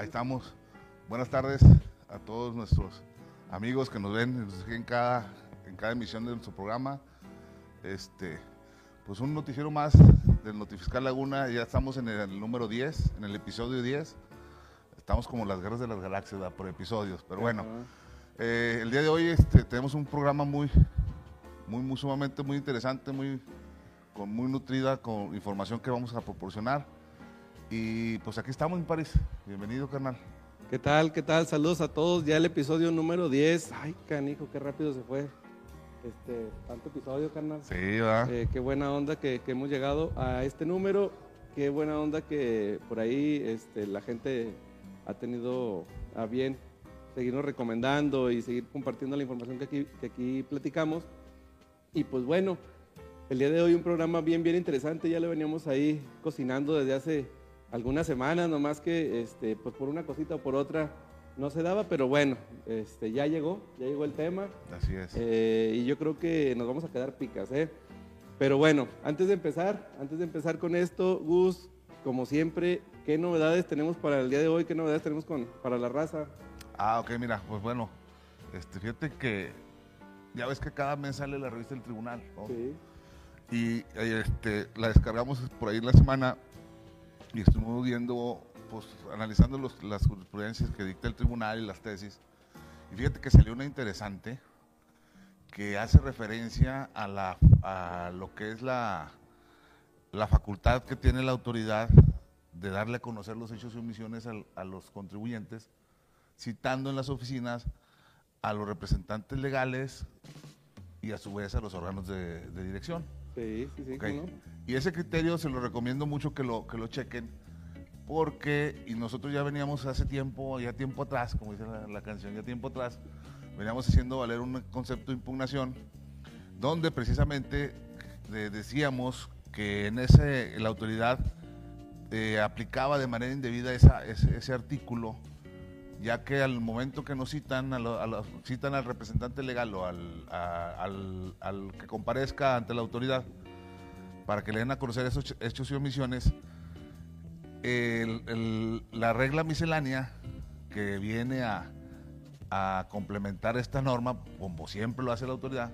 Ahí estamos. Buenas tardes a todos nuestros amigos que nos ven nos siguen cada, en cada emisión de nuestro programa. Este, pues un noticiero más del Notifiscal Laguna. Ya estamos en el, número 10, en el episodio 10. Estamos como las guerras de las galaxias ¿verdad? por episodios. Pero bueno, eh, el día de hoy este, tenemos un programa muy, muy, muy sumamente muy interesante, muy, con muy nutrida, con información que vamos a proporcionar. Y pues aquí estamos en París. Bienvenido, carnal. ¿Qué tal? ¿Qué tal? Saludos a todos. Ya el episodio número 10. Ay, canijo, qué rápido se fue. Este, tanto episodio, carnal. Sí, ¿verdad? Eh, qué buena onda que, que hemos llegado a este número. Qué buena onda que por ahí este, la gente ha tenido a bien seguirnos recomendando y seguir compartiendo la información que aquí, que aquí platicamos. Y pues bueno, el día de hoy un programa bien, bien interesante. Ya lo veníamos ahí cocinando desde hace algunas semanas, nomás que este, pues por una cosita o por otra no se daba, pero bueno, este, ya llegó, ya llegó el tema. Así es. Eh, y yo creo que nos vamos a quedar picas, ¿eh? Pero bueno, antes de empezar, antes de empezar con esto, Gus, como siempre, ¿qué novedades tenemos para el día de hoy? ¿Qué novedades tenemos con, para la raza? Ah, ok, mira, pues bueno, este, fíjate que ya ves que cada mes sale la revista del tribunal, ¿no? Sí. Y este, la descargamos por ahí la semana y estuvimos viendo, pues analizando los- las jurisprudencias que dicta el tribunal y las tesis. Y fíjate que salió una interesante que hace referencia a, la, a lo que es la, la facultad que tiene la autoridad de darle a conocer los hechos y omisiones al- a los contribuyentes, citando en las oficinas a los representantes legales y a su vez a los órganos de- de dirección. Sí, sí, sí, Ok. ¿cómo no? Y ese criterio se lo recomiendo mucho que lo, que lo chequen, porque, y nosotros ya veníamos hace tiempo, ya tiempo atrás, como dice la, la canción, ya tiempo atrás, veníamos haciendo valer un concepto de impugnación, donde precisamente de- decíamos que en ese, la autoridad eh, aplicaba de manera indebida esa- ese, ese artículo, ya que al momento que nos citan, a lo- citan al representante legal o al, que comparezca ante la autoridad para que le den a conocer esos ch- hechos y omisiones, la regla miscelánea que viene a, a complementar esta norma, como siempre lo hace la autoridad,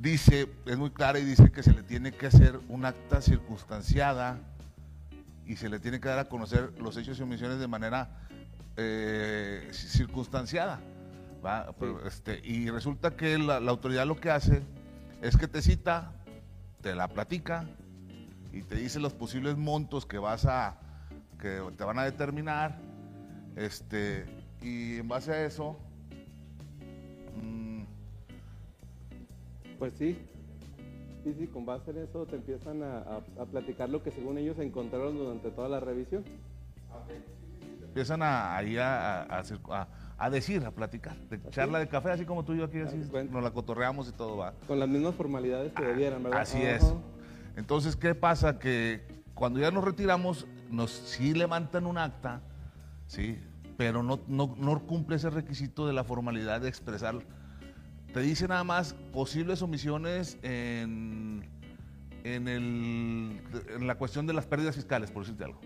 dice, es muy clara y dice que se le tiene que hacer un acta circunstanciada y se le tiene que dar a conocer los hechos y omisiones de manera eh, circunstanciada. ¿va? Pero, este, y resulta que la, la autoridad lo que hace es que te cita, te la platica y te dice los posibles montos que vas a que te van a determinar este y en base a eso mm, Pues sí. Sí, sí, con base en eso te empiezan a, a- a platicar lo que según ellos encontraron durante toda la revisión. Empiezan a, ahí a, a- a circu- a- a decir, a platicar, de charla de café, así como tú y yo aquí, así Ah, nos la cotorreamos y todo va. Con las mismas formalidades que debieran, ¿verdad? Ah, Así Ajá. es. Entonces, ¿qué pasa? Que cuando ya nos retiramos, nos sí levantan un acta, sí, pero no, no, no cumple ese requisito de la formalidad de expresar. Te dice nada más posibles omisiones en, en, el, en la cuestión de las pérdidas fiscales, por decirte algo.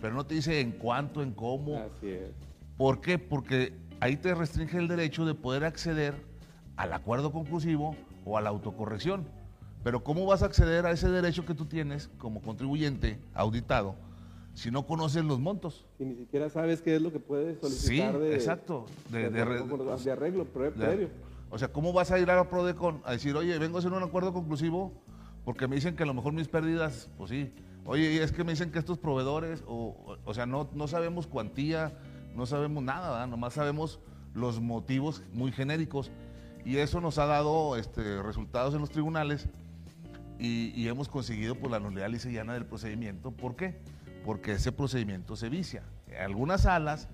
Pero no te dice en cuánto, en cómo. Así es. ¿Por qué? Porque ahí te restringe el derecho de poder acceder al acuerdo conclusivo o a la autocorrección. Pero ¿cómo vas a acceder a ese derecho que tú tienes como contribuyente auditado si no conoces los montos? Y ni siquiera sabes qué es lo que puedes Sí, solicitar de, exacto. De, de, de re- de arreglo previo. o sea, ¿cómo vas a ir a la Prodecon a decir, oye, vengo a hacer un acuerdo conclusivo porque me dicen que a lo mejor mis pérdidas, pues sí. Oye, y es que me dicen que estos proveedores, o, sea, no, no sabemos cuantía, no sabemos nada, ¿verdad? nomás sabemos los motivos muy genéricos. Y eso nos ha dado este, resultados en los tribunales y, y hemos conseguido pues, la nulidad lisa y llana del procedimiento. ¿Por qué? Porque ese procedimiento se vicia. Algunas salas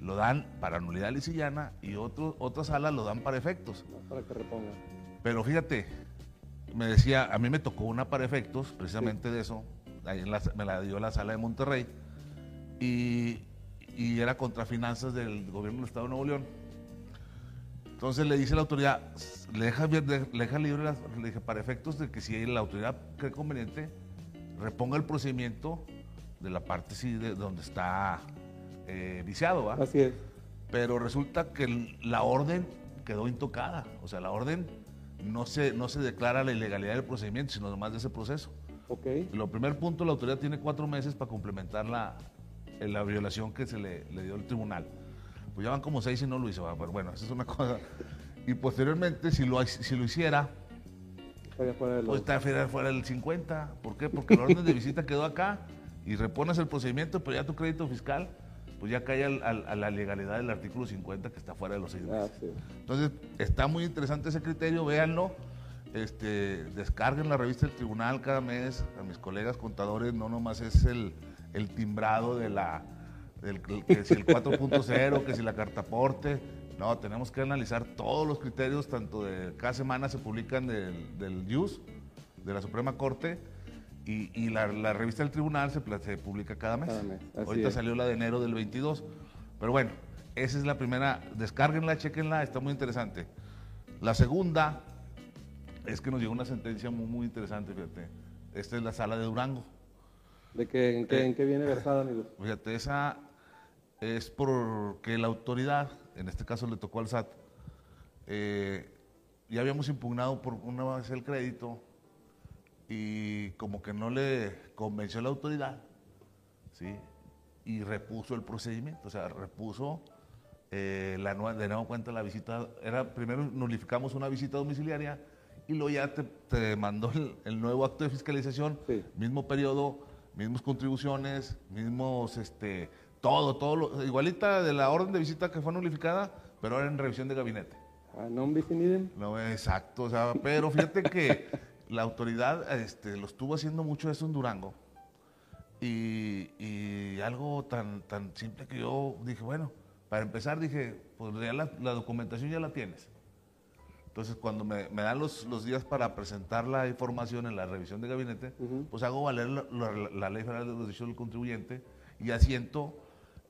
lo dan para nulidad lisa y otros, otras salas lo dan para efectos. Para que repongan. Pero fíjate, me decía, a mí me tocó una para efectos, precisamente de eso, ahí en la- me la dio la sala de Monterrey, y, y era contra finanzas del gobierno del Estado de Nuevo León. Entonces le dice la autoridad, le deja, le deja libre, las- le dije, para efectos de que si la autoridad cree conveniente, reponga el procedimiento de la parte sí, de donde está eh, viciado, ¿va? Así es. Pero resulta que la orden quedó intocada. O sea, la orden no se, no se declara la ilegalidad del procedimiento, sino nomás de ese proceso. Lo primer punto, la autoridad tiene cuatro meses para complementar la, eh, la violación que se le, le dio el tribunal. Pues ya van como seis y no lo hizo, pero bueno, esa es una cosa. Y posteriormente, si lo, si lo hiciera, Estaría fuera de los- pues está fuera, fuera del 50. ¿Por qué? Porque la orden de visita quedó acá y repones el procedimiento, pero ya tu crédito fiscal, pues ya cae al- al- a la legalidad del artículo 50 que está fuera de los seis Ah, meses. sí. Entonces, está muy interesante ese criterio, véanlo. Este, descarguen la revista del tribunal cada mes. A mis colegas contadores no nomás es el, el timbrado de la, del, que si el 4.0, que si la carta aporte. No, tenemos que analizar todos los criterios, tanto de cada semana se publican del, del IUS, de la Suprema Corte, y, y la, la revista del tribunal se, publica cada mes. Cada mes, así Ahorita es. salió la de enero del 22. Pero bueno, esa es la primera. Descárguenla, chequenla, está muy interesante. La segunda es que nos llegó una sentencia muy, muy interesante, fíjate. Esta es la sala de Durango. ¿De qué, en, qué, ¿En qué viene versada, amigos? Fíjate, esa es porque la autoridad, en este caso le tocó al SAT, eh, ya habíamos impugnado por una vez el crédito y como que no le convenció a la autoridad, ¿sí? Y repuso el procedimiento, o sea, repuso eh, la nueva, de nuevo cuenta la visita, era primero nulificamos una visita domiciliaria y luego ya te, te mandó el, el nuevo acto de fiscalización, Sí. mismo periodo, mismas contribuciones, mismos, este, todo, todo, lo- igualita de la orden de visita que fue nulificada, pero ahora en revisión de gabinete. Ah, idem. No, exacto, o sea, pero fíjate que la autoridad este, lo estuvo haciendo mucho eso en Durango. Y, y algo tan, tan simple que yo dije, bueno, para empezar dije, pues ya la, la documentación ya la tienes. Entonces, cuando me, me dan los, los días para presentar la información en la revisión de gabinete, Ujú. pues hago valer la, la- la Ley Federal de los Derechos del Contribuyente y asiento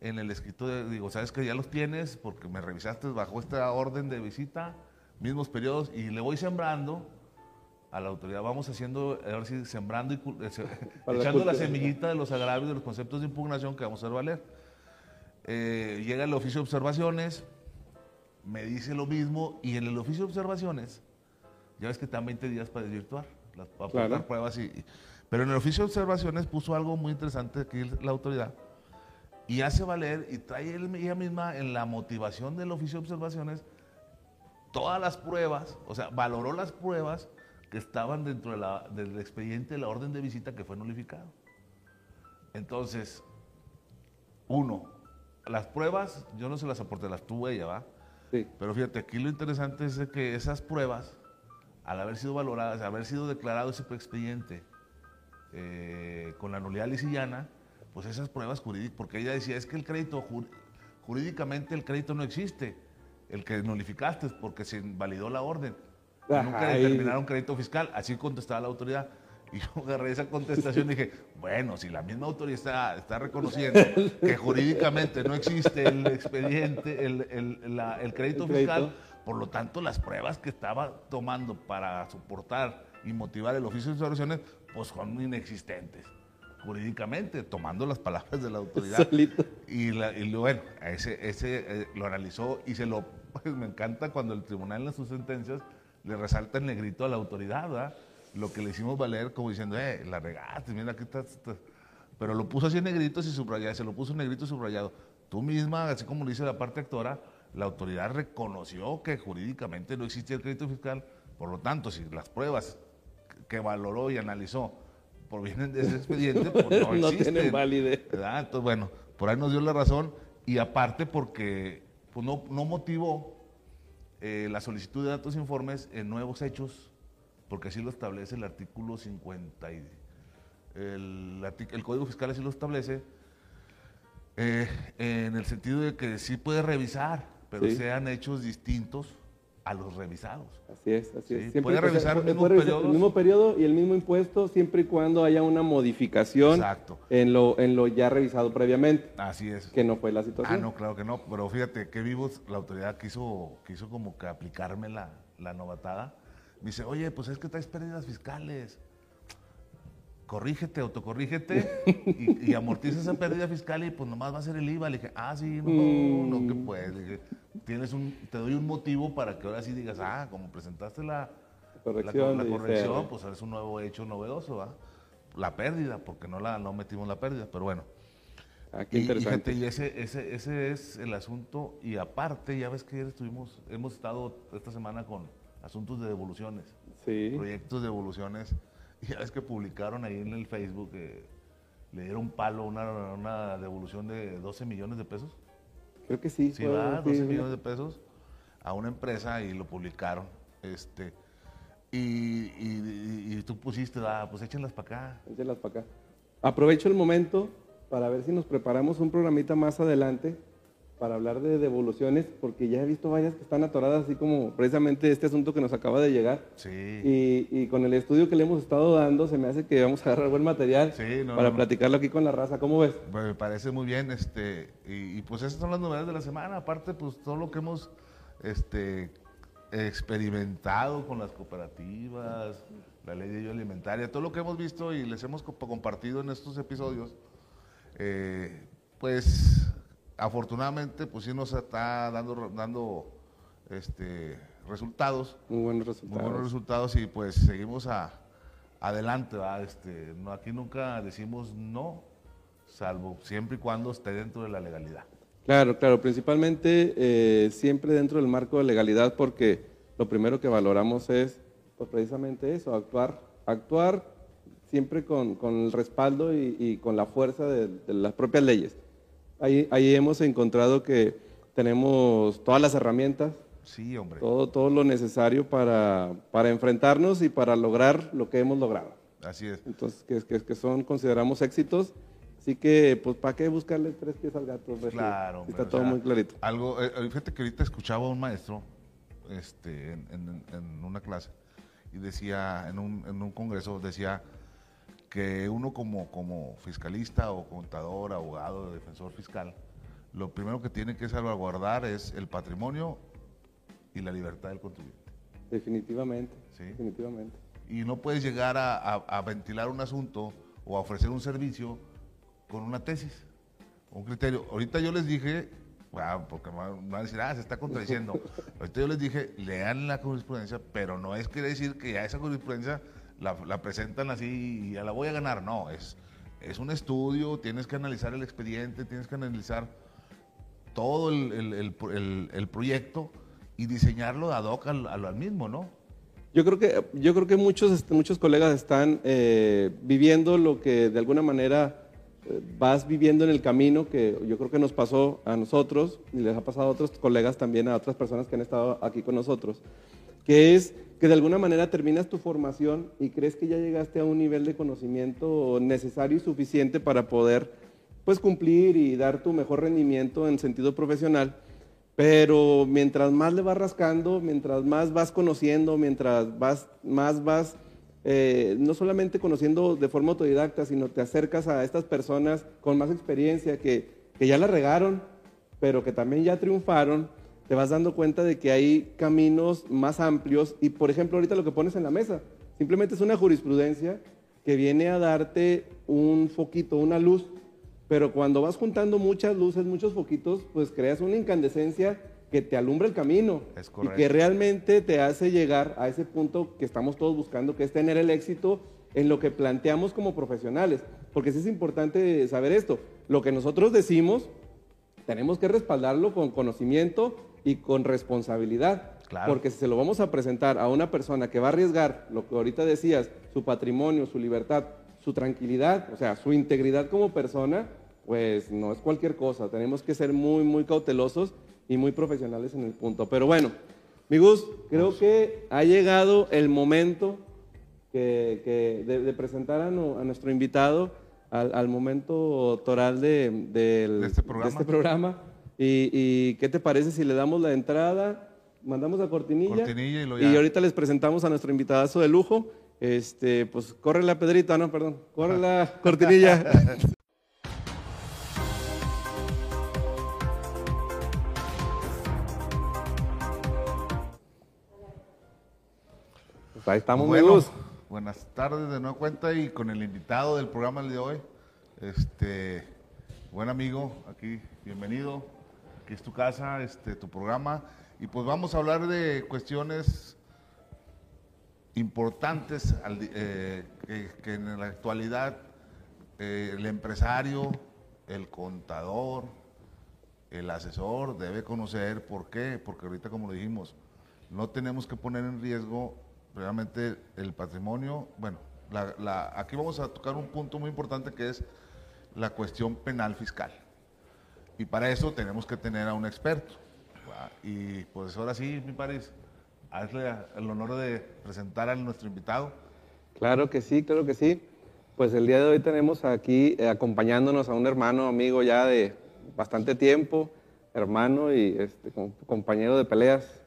en el escrito, de, digo, sabes que ya los tienes porque me revisaste bajo esta orden de visita, mismos periodos, y le voy sembrando a la autoridad, vamos haciendo, ahora sí, sembrando y eh, la echando la cultura. semillita de los agravios, de los conceptos de impugnación que vamos a hacer valer. Eh, llega el oficio de observaciones, me dice lo mismo, y en el oficio de observaciones, ya ves que dan 20 días para desvirtuar, las- para Claro. pruebas. Y, pero en el oficio de observaciones puso algo muy interesante aquí la autoridad, y hace valer, y trae ella misma en la motivación del oficio de observaciones, todas las pruebas, o sea, valoró las pruebas que estaban dentro de la- del expediente de la orden de visita que fue nulificado. Entonces, uno, las pruebas, yo no se las aporté, las tuvo ella, ¿va? Sí. Pero fíjate, aquí lo interesante es que esas pruebas, al haber sido valoradas, al haber sido declarado ese expediente eh, con la nulidad lisillana, pues esas pruebas jurídicas, porque ella decía, es que el crédito, ju- jurídicamente el crédito no existe, el que nulificaste porque se invalidó la orden. Ajá, nunca determinaron crédito fiscal, así contestaba la autoridad. Y yo agarré esa contestación y dije, bueno, si la misma autoridad está, está reconociendo que jurídicamente no existe el expediente, el, el- la- el crédito El fiscal, crédito. por lo tanto las pruebas que estaba tomando para soportar y motivar el oficio de observaciones, pues son inexistentes jurídicamente, tomando las palabras de la autoridad. Solito. Y, la- y bueno, ese, ese eh, lo analizó y se lo, pues, me encanta cuando el tribunal en sus sentencias le resalta el negrito a la autoridad, ¿verdad? Lo que le hicimos valer como diciendo, eh, la regaste, mira, aquí está, está". Pero lo puso así en negritos y subrayado, se lo puso en negrito y subrayado. Tú misma, así como lo dice la parte actora, la autoridad reconoció que jurídicamente no existía el crédito fiscal, por lo tanto, si las pruebas que valoró y analizó provienen de ese expediente, pues no, No existen. tienen validez. ¿verdad? Entonces, bueno, por ahí nos dio la razón y aparte porque pues, no, no motivó eh, la solicitud de datos e informes en nuevos hechos, porque así lo establece el artículo 50 y el, el Código Fiscal así lo establece, eh, en el sentido de que sí puede revisar, pero Sí. sean hechos distintos a los revisados. Así es, así Sí, es. puede que sea- revisar puede mismos revisar periodos. el mismo periodo y el mismo impuesto siempre y cuando haya una modificación Exacto. en lo, en lo ya revisado previamente, Así es. que no fue la Ah, situación. no, claro que no, pero fíjate qué vivos, la autoridad quiso, quiso como que aplicarme la, la novatada. Me dice, oye, pues es que traes pérdidas fiscales. corrígete, autocorrígete y, y amortiza esa pérdida fiscal y pues nomás va a ser el IVA. Le dije, ah, sí, no, no, que puedes. Le dije, tienes un, te doy un motivo para que ahora sí digas, ah, como presentaste la Corrección. la, dice, corrección, pues es un nuevo hecho novedoso, ¿va? La pérdida, porque no la no metimos la pérdida, pero bueno. Ah, qué Y- interesante. y ese, ese, ese es el asunto. Y aparte, ya ves que ayer estuvimos, hemos estado esta semana con asuntos de devoluciones, sí. proyectos de devoluciones. Y ya ves que publicaron ahí en el Facebook que le dieron palo una, una devolución de 12 millones de pesos. Creo que sí. Sí, fue- va, sí, 12 sí. millones de pesos a una empresa y lo publicaron. Este, y, y- y- y tú pusiste, ah, pues échenlas para acá. Échelas para acá. Aprovecho el momento para ver si nos preparamos un programita más adelante para hablar de devoluciones, porque ya he visto varias que están atoradas, así como precisamente este asunto que nos acaba de llegar. Sí. Y, y con el estudio que le hemos estado dando, se me hace que vamos a agarrar buen material Sí, no, para no, no. platicarlo aquí con la raza. ¿Cómo ves? Me parece muy bien, este, y, y, pues esas son las novedades de la semana, aparte pues todo lo que hemos este, experimentado con las cooperativas, la ley de ayuda alimentaria, todo lo que hemos visto y les hemos co- compartido en estos episodios, eh, pues afortunadamente pues sí nos está dando, dando este, resultados, Muy buenos muy resultados. buenos resultados y pues seguimos a, adelante. Este, no, aquí nunca decimos no, salvo siempre y cuando esté dentro de la legalidad. Claro, claro, principalmente eh, siempre dentro del marco de legalidad, porque lo primero que valoramos es pues, precisamente eso, actuar, actuar siempre con, con el respaldo y, y con la fuerza de, de las propias leyes. Ahí, ahí hemos encontrado que tenemos todas las herramientas, Sí, hombre. todo, todo lo necesario para, para enfrentarnos y para lograr lo que hemos logrado. Así es. Entonces, que, que, que son, consideramos éxitos. Así que, pues, ¿para qué buscarle tres pies al gato? Regio? Claro. Hombre, Está o todo sea, muy clarito. Algo, eh, eh, fíjate que ahorita escuchaba a un maestro este, en, en- en una clase y decía, en un, en un congreso, decía que uno como, como fiscalista o contador, abogado, defensor fiscal, lo primero que tiene que salvaguardar es el patrimonio y la libertad del contribuyente. Definitivamente. Sí. Definitivamente. y no puedes llegar a, a- a ventilar un asunto o a ofrecer un servicio con una tesis, un criterio. Ahorita yo les dije, ah, porque me van a decir, ah, se está contradiciendo. Ahorita yo les dije, lean la jurisprudencia, pero no es quiere decir que ya esa jurisprudencia la, presentan así y la voy a ganar. No, es, es un estudio, tienes que analizar el expediente, tienes que analizar todo el, el- el- proyecto y diseñarlo ad hoc al- al mismo, ¿no? Yo creo que, yo creo que muchos, este, muchos colegas están eh, viviendo lo que de alguna manera eh, vas viviendo en el camino, que yo creo que nos pasó a nosotros y les ha pasado a otros colegas también, a otras personas que han estado aquí con nosotros, que es que de alguna manera terminas tu formación y crees que ya llegaste a un nivel de conocimiento necesario y suficiente para poder pues cumplir y dar tu mejor rendimiento en sentido profesional. Pero mientras más le vas rascando, mientras más vas conociendo, mientras vas, más vas, eh, no solamente conociendo de forma autodidacta, sino te acercas a estas personas con más experiencia que, que ya la regaron, pero que también ya triunfaron, te vas dando cuenta de que hay caminos más amplios. Y por ejemplo, ahorita lo que pones en la mesa, simplemente es una jurisprudencia que viene a darte un foquito, una luz pero cuando vas juntando muchas luces, muchos foquitos, pues creas una incandescencia que te alumbra el camino Es y que realmente te hace llegar a ese punto que estamos todos buscando, que es tener el éxito en lo que planteamos como profesionales. Porque sí es importante saber esto. Lo que nosotros decimos, tenemos que respaldarlo con conocimiento y con responsabilidad. Claro. Porque si se lo vamos a presentar a una persona que va a arriesgar lo que ahorita decías, su patrimonio, su libertad, su tranquilidad, o sea, su integridad como persona, pues no es cualquier cosa. Tenemos que ser muy, muy cautelosos y muy profesionales en el punto. Pero bueno, mi Gus, creo que ha llegado el momento que, que de, de presentar a, nu- a nuestro invitado al, al momento toral de, del- De este programa. programa. Y, y qué te parece si le damos la entrada, mandamos la cortinilla, Cortinilla y lo ya. ahorita les presentamos a nuestro invitadazo de lujo. Este, pues corre la pedrita, no, perdón, corre la cortinilla. Pues ahí estamos, Bueno, amigos. buenas tardes de nueva cuenta y con el invitado del programa de hoy, este buen amigo, aquí, bienvenido, aquí es tu casa, este, tu programa, y pues vamos a hablar de cuestiones importantes eh, que, en la actualidad eh, el empresario, el contador, el asesor debe conocer. ¿Por qué? Porque ahorita, como lo dijimos, no tenemos que poner en riesgo realmente el patrimonio. Bueno, aquí vamos a tocar un punto muy importante que es la cuestión penal fiscal. Y para eso tenemos que tener a un experto. Y pues ahora sí, mi París, hazle el honor de presentar a nuestro invitado. Claro que sí, claro que sí. Pues el día de hoy tenemos aquí eh, acompañándonos a un hermano, amigo ya de bastante tiempo, hermano y este, compañero de peleas,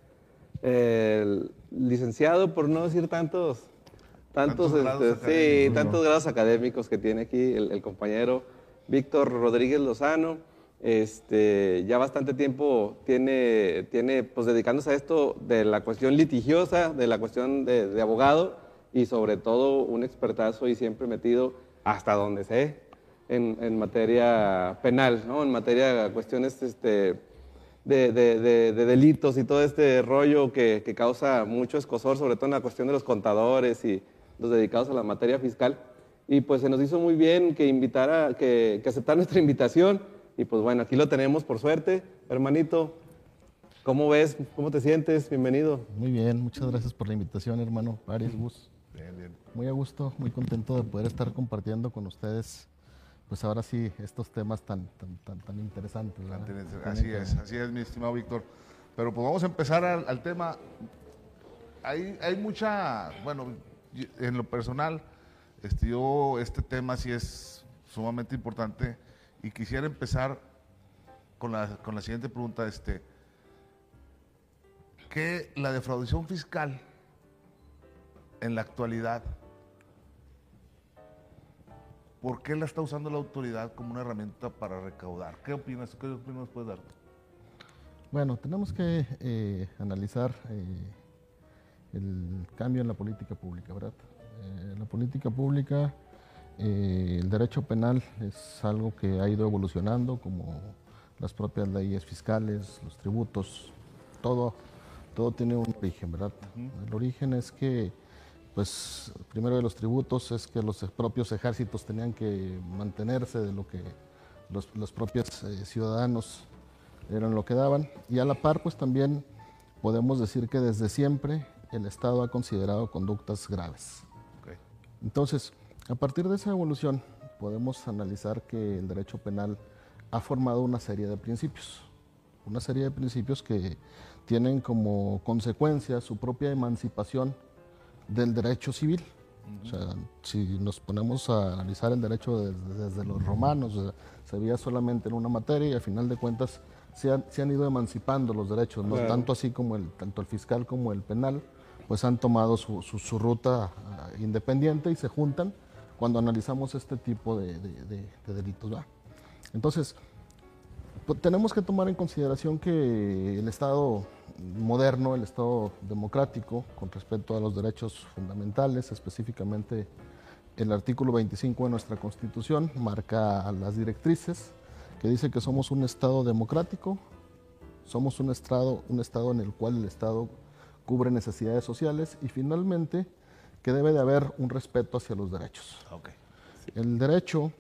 el licenciado, por no decir tantos, tantos, este, sí, tantos grados académicos que tiene aquí el, compañero Víctor Rodríguez Lozano. Este, ya bastante tiempo tiene, tiene pues, dedicándose a esto de la cuestión litigiosa, de la cuestión de, abogado y sobre todo un expertazo y siempre metido hasta donde sé en, en materia penal, ¿no? en materia de cuestiones este, de, delitos y todo este rollo que, causa mucho escosor, sobre todo en la cuestión de los contadores y los dedicados a la materia fiscal. Y pues se nos hizo muy bien que invitara, que, que aceptar nuestra invitación. Y pues bueno, aquí lo tenemos por suerte. Hermanito, ¿cómo ves? ¿Cómo te sientes? Bienvenido. Muy bien, muchas gracias por la invitación, hermano. Aries Bus. Bien, bien. Muy a gusto, muy contento de poder estar compartiendo con ustedes pues ahora sí, estos temas tan, tan, tan, interesantes. Así es, así es, mi estimado Víctor. Pero pues vamos a empezar al, tema. Hay, hay mucha, bueno, en lo personal, este, yo, este tema sí es sumamente importante y quisiera empezar con la, con la siguiente pregunta, este, ¿qué la defraudación fiscal en la actualidad ¿Por qué la está usando la autoridad como una herramienta para recaudar? ¿Qué opinas? ¿Qué opinas puedes dar? Bueno, tenemos que eh, analizar eh, el cambio en la política pública, ¿verdad? Eh, la política pública, el derecho penal es algo que ha ido evolucionando, como las propias leyes fiscales, los tributos, todo, todo tiene un origen, ¿verdad? El origen es que pues primero de los tributos es que los propios ejércitos tenían que mantenerse de lo que los, propios eh, ciudadanos eran lo que daban. Y a la par, pues también podemos decir que desde siempre el Estado ha considerado conductas graves. Entonces, a partir de esa evolución, podemos analizar que el derecho penal ha formado una serie de principios, una serie de principios que tienen como consecuencia su propia emancipación del derecho civil. O sea, si nos ponemos a analizar el derecho desde, los romanos, se veía solamente en una materia y al final de cuentas se han, se han ido emancipando los derechos, ¿no? tanto así como el, tanto el fiscal como el penal, pues han tomado su, su, ruta ah, independiente y se juntan cuando analizamos este tipo de, de, de delitos. Entonces, pues, tenemos que tomar en consideración que el Estado moderno, el Estado democrático, con respecto a los derechos fundamentales, específicamente el artículo 25 de nuestra Constitución marca las directrices que dice que somos un Estado democrático, somos un Estado, un estado en el cual el Estado cubre necesidades sociales y finalmente que debe de haber un respeto hacia los derechos. El derecho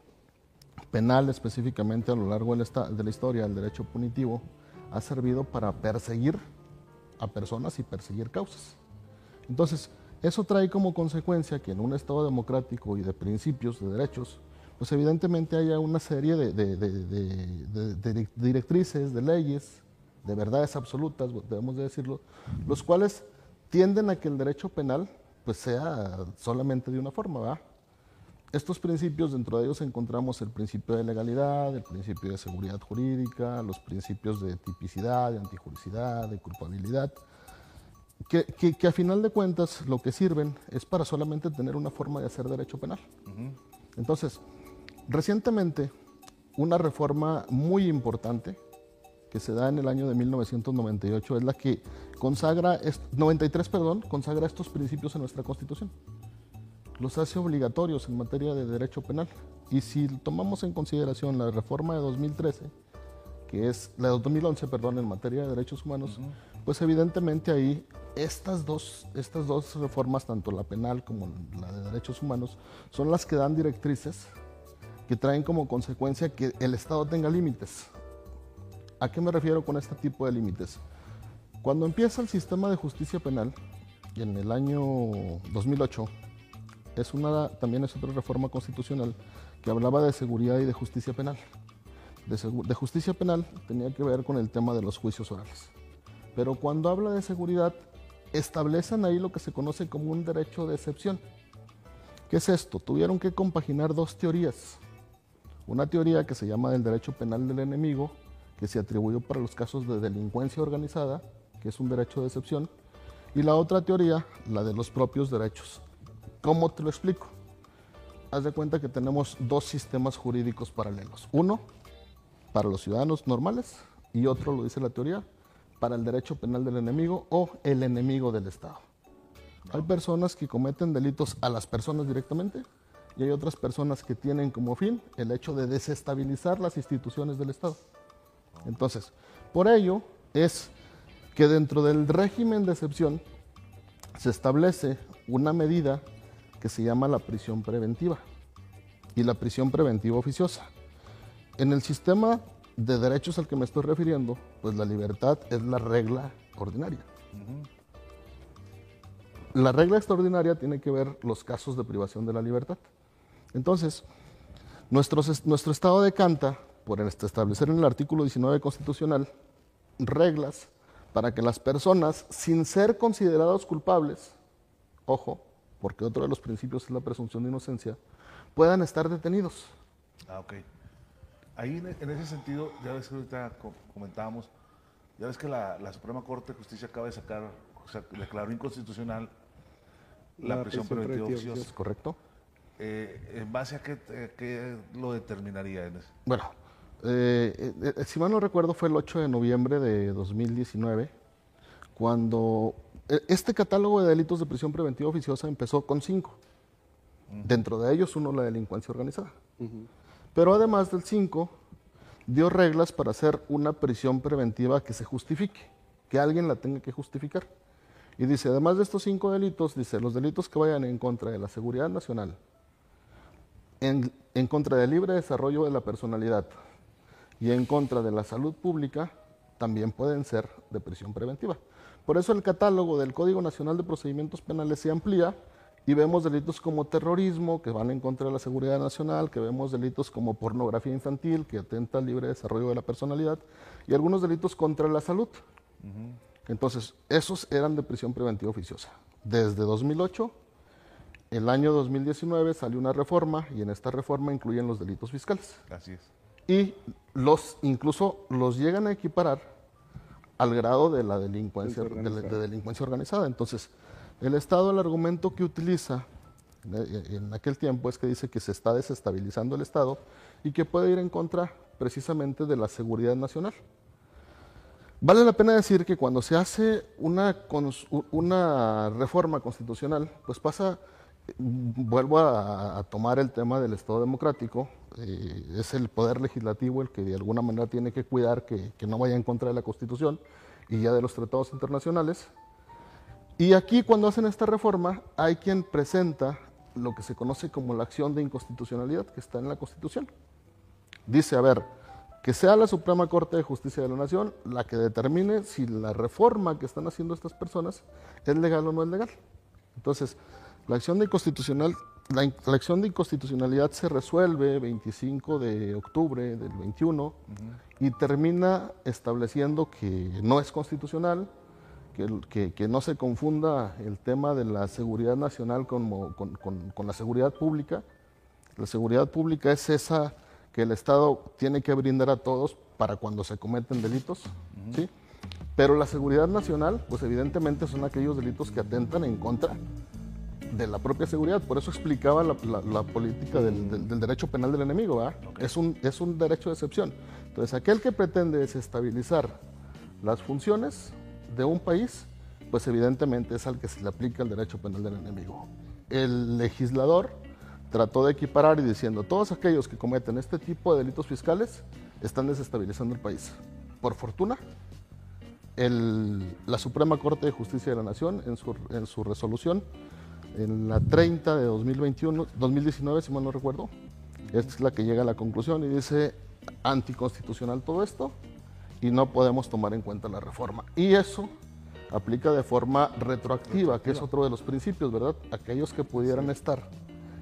penal específicamente a lo largo de la historia, el derecho punitivo, ha servido para perseguir a personas y perseguir causas. Entonces, eso trae como consecuencia que en un Estado democrático y de principios, de derechos, pues evidentemente haya una serie de, directrices, de leyes, de verdades absolutas, debemos de decirlo, los cuales tienden a que el derecho penal pues sea solamente de una forma, ¿verdad? Estos principios, dentro de ellos encontramos el principio de legalidad, el principio de seguridad jurídica, los principios de tipicidad, de antijuricidad, de culpabilidad, que, que, a final de cuentas lo que sirven es para solamente tener una forma de hacer derecho penal. Entonces, recientemente, una reforma muy importante que se da en el año de 1998 es la que consagra, 93, perdón, consagra estos principios en nuestra Constitución. los hace obligatorios en materia de derecho penal. Y si tomamos en consideración la reforma de 2013, que es la de 2011, perdón, en materia de derechos humanos, pues evidentemente ahí estas dos, estas dos reformas, tanto la penal como la de derechos humanos, son las que dan directrices que traen como consecuencia que el Estado tenga límites. ¿A qué me refiero con este tipo de límites? Cuando empieza el sistema de justicia penal, en el año 2008, es una, también es otra reforma constitucional que hablaba de seguridad y de justicia penal. De, de justicia penal tenía que ver con el tema de los juicios orales. Pero cuando habla de seguridad, establecen ahí lo que se conoce como un derecho de excepción. ¿Qué es esto? Tuvieron que compaginar dos teorías. Una teoría que se llama del derecho penal del enemigo, que se atribuyó para los casos de delincuencia organizada, que es un derecho de excepción, y la otra teoría, la de los propios derechos. ¿Cómo te lo explico? Haz de cuenta que tenemos dos sistemas jurídicos paralelos. Uno para los ciudadanos normales y otro, lo dice la teoría, para el derecho penal del enemigo o el enemigo del Estado. Hay personas que cometen delitos a las personas directamente y hay otras personas que tienen como fin el hecho de desestabilizar las instituciones del Estado. Entonces, por ello es que dentro del régimen de excepción se establece una medida que se llama la prisión preventiva y la prisión preventiva oficiosa. En el sistema de derechos al que me estoy refiriendo, pues la libertad es la regla ordinaria. La regla extraordinaria tiene que ver los casos de privación de la libertad. Entonces, nuestro, nuestro Estado decanta por establecer en el artículo 19 constitucional reglas para que las personas, sin ser considerados culpables, ojo, porque otro de los principios es la presunción de inocencia, puedan estar detenidos. Ah, ok. Ahí en ese sentido, ya ves que ahorita comentábamos, ya ves que la, Suprema Corte de Justicia acaba de sacar, o sea, declaró inconstitucional la, prisión, preventiva oficiosa. Correcto. Eh, ¿En base a qué, lo determinaría en eso? Bueno, eh, eh, si mal no recuerdo fue el 8 de noviembre de 2019, cuando este catálogo de delitos de prisión preventiva oficiosa empezó con cinco. Dentro de ellos uno la delincuencia organizada. Pero además del cinco, dio reglas para hacer una prisión preventiva que se justifique, que alguien la tenga que justificar. Y dice, además de estos cinco delitos, dice, los delitos que vayan en contra de la seguridad nacional, en, contra del libre desarrollo de la personalidad y en contra de la salud pública también pueden ser de prisión preventiva. Por eso el catálogo del Código Nacional de Procedimientos Penales se amplía y vemos delitos como terrorismo, que van en contra de la seguridad nacional, que vemos delitos como pornografía infantil, que atenta al libre desarrollo de la personalidad, y algunos delitos contra la salud. Entonces, esos eran de prisión preventiva oficiosa. Desde 2008 el año 2019 salió una reforma y en esta reforma incluyen los delitos fiscales. Así es. Y los incluso los llegan a equiparar al grado de la delincuencia, de, delincuencia organizada. Entonces, el Estado, el argumento que utiliza eh, en aquel tiempo es que dice que se está desestabilizando el Estado y que puede ir en contra precisamente de la seguridad nacional. Vale la pena decir que cuando se hace una, una reforma constitucional, pues pasa vuelvo a, tomar el tema del Estado democrático. Eh, es el poder legislativo el que de alguna manera tiene que cuidar que, no vaya en contra de la Constitución y ya de los tratados internacionales. Y aquí cuando hacen esta reforma hay quien presenta lo que se conoce como la acción de inconstitucionalidad que está en la Constitución. Dice, a ver, que sea la Suprema Corte de Justicia de la Nación la que determine si la reforma que están haciendo estas personas es legal o no es legal. Entonces, la acción de inconstitucional, la, acción de inconstitucionalidad se resuelve 25 de octubre del 21 y termina estableciendo que no es constitucional, que, que, no se confunda el tema de la seguridad nacional con, con, la seguridad pública. La seguridad pública es esa que el Estado tiene que brindar a todos para cuando se cometen delitos, ¿sí? Pero la seguridad nacional, pues evidentemente son aquellos delitos que atentan en contra de la propia seguridad. Por eso explicaba la, política del, derecho penal del enemigo. Es, un, es un derecho de excepción. Entonces, aquel que pretende desestabilizar las funciones de un país, pues evidentemente es al que se le aplica el derecho penal del enemigo. el legislador trató de equiparar y diciendo, todos aquellos que cometen este tipo de delitos fiscales están desestabilizando el país. Por fortuna, el- la Suprema Corte de Justicia de la Nación, en su, en su resolución, en la 30 de 2021, 2019, si mal no recuerdo, es la que llega a la conclusión y dice anticonstitucional todo esto y no podemos tomar en cuenta la reforma. Y eso aplica de forma retroactiva, que es otro de los principios, ¿verdad? Aquellos que pudieran estar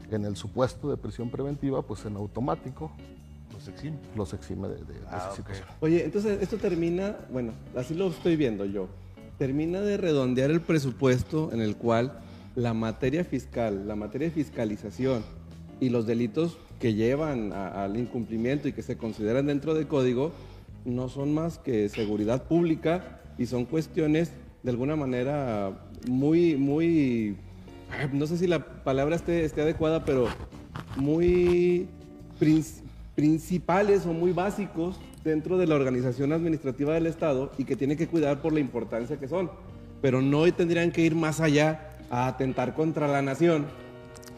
en el supuesto de prisión preventiva, pues en automático Los exime. los exime de, de- de Ah, esa ok. situación. Oye, entonces esto termina, bueno, así lo estoy viendo yo. Termina de redondear el presupuesto en el cual la materia fiscal, la materia de fiscalización y los delitos que llevan a- al incumplimiento y que se consideran dentro del código no son más que seguridad pública y son cuestiones de alguna manera muy, muy, no sé si la palabra esté, esté adecuada, pero muy prin- principales o muy básicos dentro de la organización administrativa del Estado y que tiene que cuidar por la importancia que son. Pero no tendrían que ir más allá a atentar contra la nación.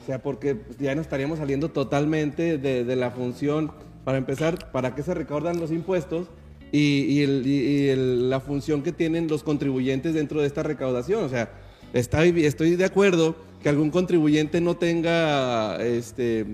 O sea, porque ya no estaríamos saliendo totalmente de, de la función, para empezar, para qué se recaudan los impuestos y, y el- y el- la función que tienen los contribuyentes dentro de esta recaudación. O sea, está- estoy de acuerdo que algún contribuyente no tenga, este,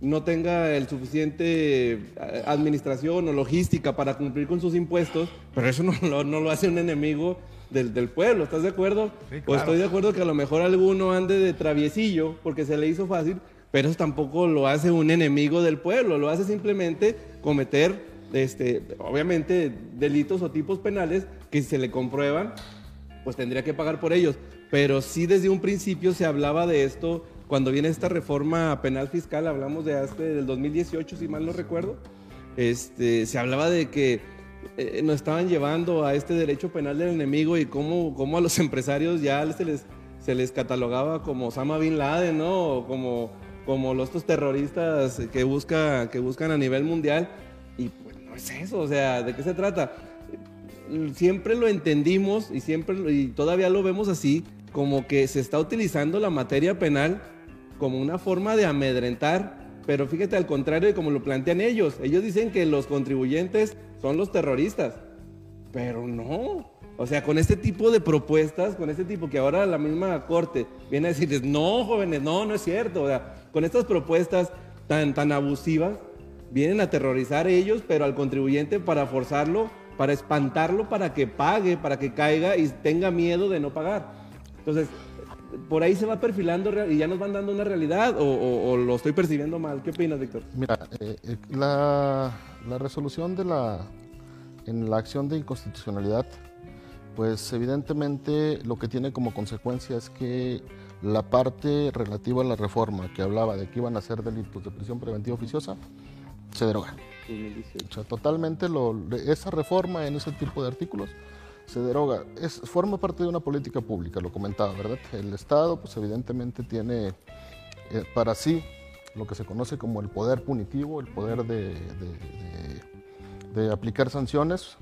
no tenga el suficiente eh, administración o logística para cumplir con sus impuestos, pero eso no lo, no lo hace un enemigo del, del pueblo, ¿estás de acuerdo? Sí, O estoy de acuerdo que a lo mejor alguno ande de traviesillo porque se le hizo fácil, pero eso tampoco lo hace un enemigo del pueblo, lo hace simplemente cometer, este, obviamente, delitos o tipos penales que si se le comprueban, pues tendría que pagar por ellos. Pero sí desde un principio se hablaba de esto, cuando viene esta reforma penal fiscal, hablamos de hace del 2018, si mal no recuerdo, este, se hablaba de que eh, nos estaban llevando a este derecho penal del enemigo y cómo, cómo a los empresarios ya se les, se les catalogaba como Osama Bin Laden, ¿no? O como, como los estos terroristas que, busca, que buscan a nivel mundial. Y pues no es eso, o sea, ¿de qué se trata? siempre lo entendimos y siempre y todavía lo vemos así como que se está utilizando la materia penal como una forma de amedrentar, pero fíjate al contrario de como lo plantean ellos. Ellos dicen que los contribuyentes son los terroristas, pero no. O sea, con este tipo de propuestas, con este tipo que ahora la misma corte viene a decirles, no, jóvenes, no, no es cierto. O sea, con estas propuestas tan, tan abusivas, vienen a aterrorizar ellos, pero al contribuyente para forzarlo, para espantarlo, para que pague, para que caiga y tenga miedo de no pagar. Entonces, por ahí se va perfilando y ya nos van dando una realidad o, o- o lo estoy percibiendo mal. ¿Qué opinas, Víctor? Mira, eh, eh, la, la resolución de la, en la acción de inconstitucionalidad, pues evidentemente lo que tiene como consecuencia es que la parte relativa a la reforma que hablaba de que iban a ser delitos de prisión preventiva oficiosa, se deroga. 2018. O sea, totalmente lo, esa reforma en ese tipo de artículos se deroga. Es, forma parte de una política pública, lo comentaba, ¿verdad? El Estado, pues evidentemente tiene eh, para sí lo que se conoce como el poder punitivo, el poder de, de- de- de aplicar sanciones.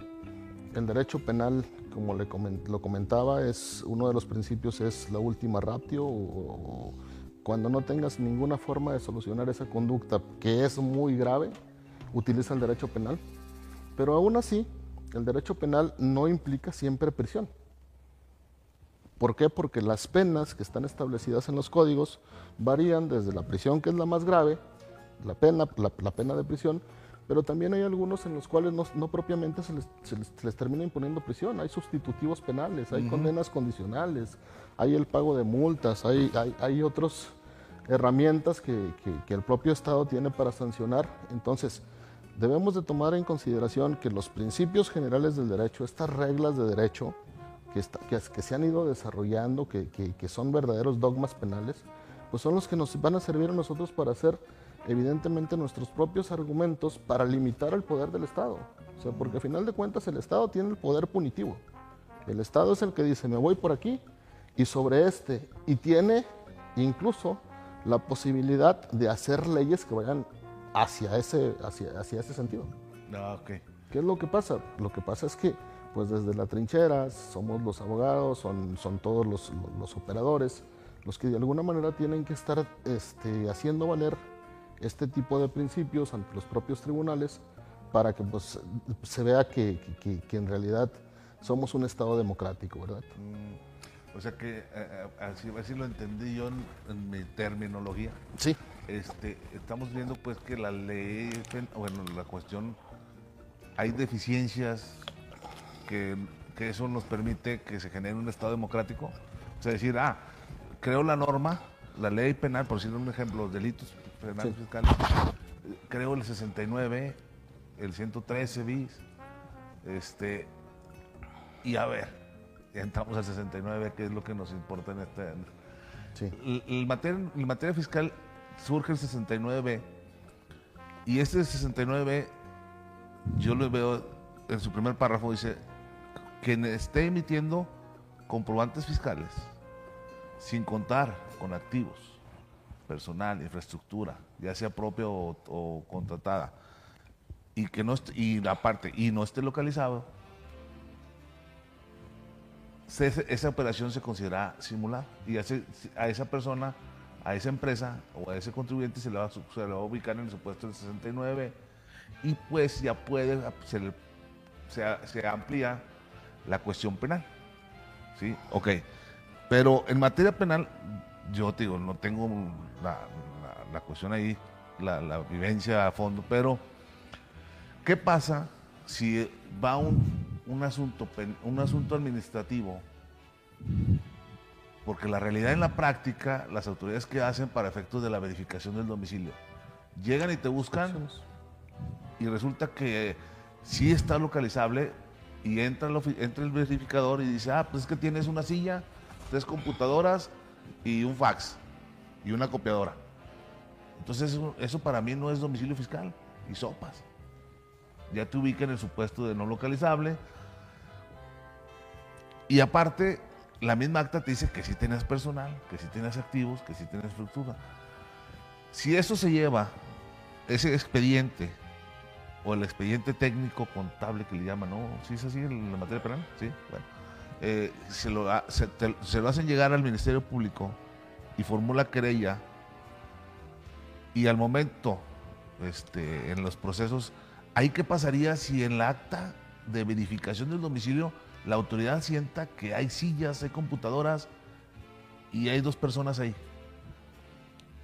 El derecho penal, como le comen- lo comentaba, es uno de los principios es la última ratio o- o cuando no tengas ninguna forma de solucionar esa conducta que es muy grave, utiliza el derecho penal. Pero aún así, el derecho penal no implica siempre prisión. ¿Por qué? Porque las penas que están establecidas en los códigos varían desde la prisión, que es la más grave, la pena, la, la pena de prisión, pero también hay algunos en los cuales no, no propiamente se les, se les- se les termina imponiendo prisión. Hay sustitutivos penales, hay condenas condicionales, hay el pago de multas, hay, hay, hay otras herramientas que, que- que el propio Estado tiene para sancionar. Entonces, debemos de tomar en consideración que los principios generales del derecho, estas reglas de derecho que, está- que, que se han ido desarrollando, que, que- son verdaderos dogmas penales, pues son los que nos van a servir a nosotros para hacer evidentemente nuestros propios argumentos para limitar el poder del Estado. O sea, porque a final de cuentas el Estado tiene el poder punitivo. El Estado es el que dice, me voy por aquí y sobre este, y tiene incluso la posibilidad de hacer leyes que vayan hacia ese, hacia, hacia ese sentido. Ah, ok. ¿Qué es lo que pasa? Lo que pasa es que, pues desde la trinchera, somos los abogados, son, son todos los, los operadores, los que de alguna manera tienen que estar este, haciendo valer este tipo de principios ante los propios tribunales para que pues, se vea que, que, que en realidad somos un Estado democrático, ¿verdad? Mm, o sea que, eh, eh, así, así, lo entendí yo en, en, mi terminología. Sí. Este, estamos viendo pues que la ley, bueno, la cuestión, hay deficiencias que, que eso nos permite que se genere un Estado democrático. O sea, decir, ah, creo la norma, la ley penal, por decir un ejemplo, los delitos penales sí. fiscales, creo el 69, el 113 bis, este, y a ver, entramos al 69, que es lo que nos importa en este. Sí. El, el materia, en materia fiscal surge el 69 y este 69 yo lo veo en su primer párrafo dice que esté emitiendo comprobantes fiscales sin contar con activos, personal, infraestructura, ya sea propia o, contratada, y que no y aparte, y no esté localizado, esa operación se considera simulada y hace, a esa persona, a esa empresa o a ese contribuyente se le va, se le va a ubicar en el supuesto del 69 y pues ya puede, se, le, se, amplía la cuestión penal. ¿Sí? Ok. Pero en materia penal, yo te digo, no tengo la, la, cuestión ahí, la, la, vivencia a fondo, pero ¿qué pasa si va un, un, asunto, un asunto administrativo? Porque la realidad en la práctica, las autoridades que hacen para efectos de la verificación del domicilio, llegan y te buscan y resulta que sí está localizable y entra el, entra el verificador y dice, ah, pues es que tienes una silla, tres computadoras y un fax y una copiadora. Entonces eso, eso, para mí no es domicilio fiscal y sopas. Ya te ubica en el supuesto de no localizable. Y aparte, la misma acta te dice que sí tienes personal, que sí tienes activos, que sí tienes estructura. Si eso se lleva, ese expediente, o el expediente técnico contable que le llaman, ¿no? ¿Sí es así en la materia penal? Sí, bueno. Eh, se, lo, se, lo, hacen llegar al Ministerio Público y formula querella y al momento, este, en los procesos, ¿ahí qué pasaría si en la acta de verificación del domicilio la autoridad sienta que hay sillas, hay computadoras y hay dos personas ahí?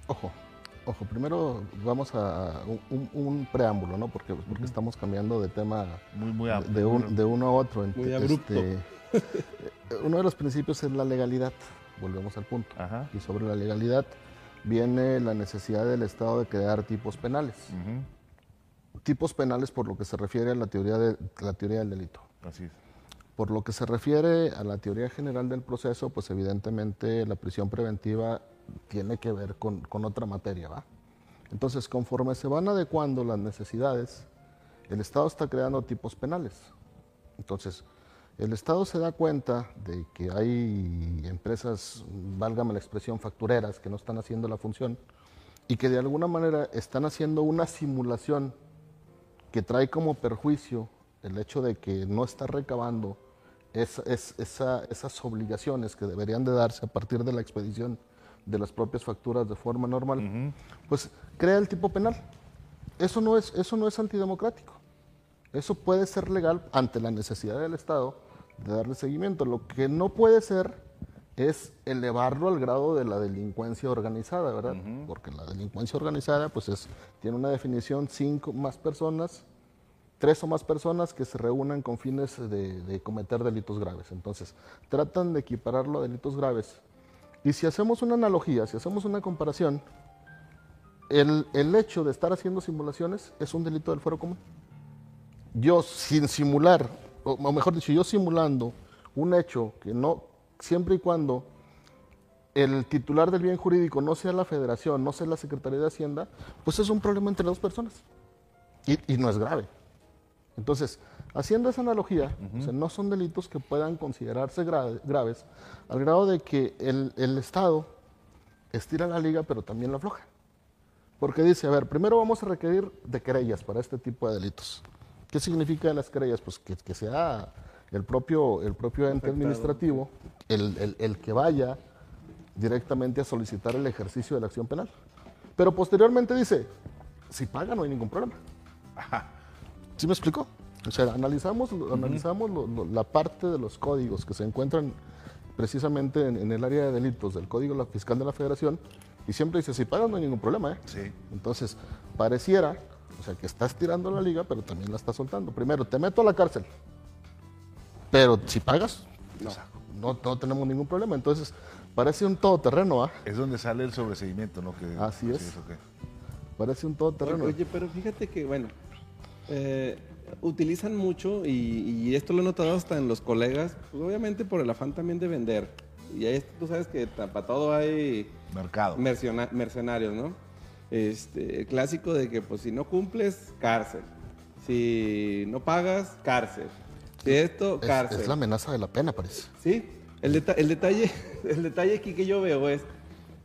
Ojo, ojo, primero vamos a un, un preámbulo, ¿no? Porque, porque uh -huh. estamos cambiando de tema muy, muy de, de, un, de, uno a otro. Muy abrupto. Este, uno de los principios es la legalidad, volvemos al punto. Ajá. Y sobre la legalidad viene la necesidad del Estado de crear tipos penales. Uh -huh. Tipos penales por lo que se refiere a la teoría, de, la teoría del delito. Así es. Por lo que se refiere a la teoría general del proceso, pues evidentemente la prisión preventiva tiene que ver con, con, otra materia, ¿va? Entonces, conforme se van adecuando las necesidades, el Estado está creando tipos penales. Entonces, el Estado se da cuenta de que hay empresas, válgame la expresión, factureras que no están haciendo la función y que de alguna manera están haciendo una simulación que trae como perjuicio el hecho de que no está recabando es, es, esa, esas obligaciones que deberían de darse a partir de la expedición de las propias facturas de forma normal, uh -huh. pues crea el tipo penal. Eso no, es, eso no es antidemocrático. Eso puede ser legal ante la necesidad del Estado de darle seguimiento. Lo que no puede ser es elevarlo al grado de la delincuencia organizada, ¿verdad? Uh -huh. Porque la delincuencia organizada pues es, tiene una definición cinco más personas, tres o más personas que se reúnan con fines de, cometer delitos graves. Entonces, tratan de equipararlo a delitos graves y si hacemos una analogía, si hacemos una comparación, el, hecho de estar haciendo simulaciones es un delito del fuero común. Yo sin simular, o mejor dicho, yo simulando un hecho que no, siempre y cuando el titular del bien jurídico no sea la federación, no sea la Secretaría de Hacienda, pues es un problema entre dos personas. Y no es grave. Entonces, haciendo esa analogía, uh -huh. o sea, no son delitos que puedan considerarse gra graves, al grado de que el, el, Estado estira la liga, pero también la afloja. Porque dice, a ver, primero vamos a requerir de querellas para este tipo de delitos. ¿Qué significa las querellas? Pues que, que sea el propio, el propio ente administrativo el, el, el, que vaya directamente a solicitar el ejercicio de la acción penal. Pero posteriormente dice, si paga no hay ningún problema. ¿Sí me explicó? O sea, analizamos, analizamos lo- lo- la parte de los códigos que se encuentran precisamente en, en el área de delitos del Código Fiscal de la Federación y siempre dice, si pagas no hay ningún problema. ¿eh? Sí. Entonces, pareciera, o sea, que estás tirando la liga, pero también la estás soltando. Primero, te meto a la cárcel, pero si pagas, no, no, tenemos ningún problema. Entonces, parece un todoterreno, ¿ah? Es donde sale el sobreseimiento, ¿no? Que, Así es. Parece un todoterreno. Oye, pero fíjate que, bueno, eh, utilizan mucho, y, y esto lo he notado hasta en los colegas, pues obviamente por el afán también de vender. Y ahí tú sabes que para todo hay Mercado. mercenarios, ¿no? Este, el clásico de que, pues, si no cumples, cárcel. Si no pagas, cárcel. Si esto, es, cárcel. es la amenaza de la pena, parece. Sí, el, deta- el detalle, el detalle aquí que yo veo es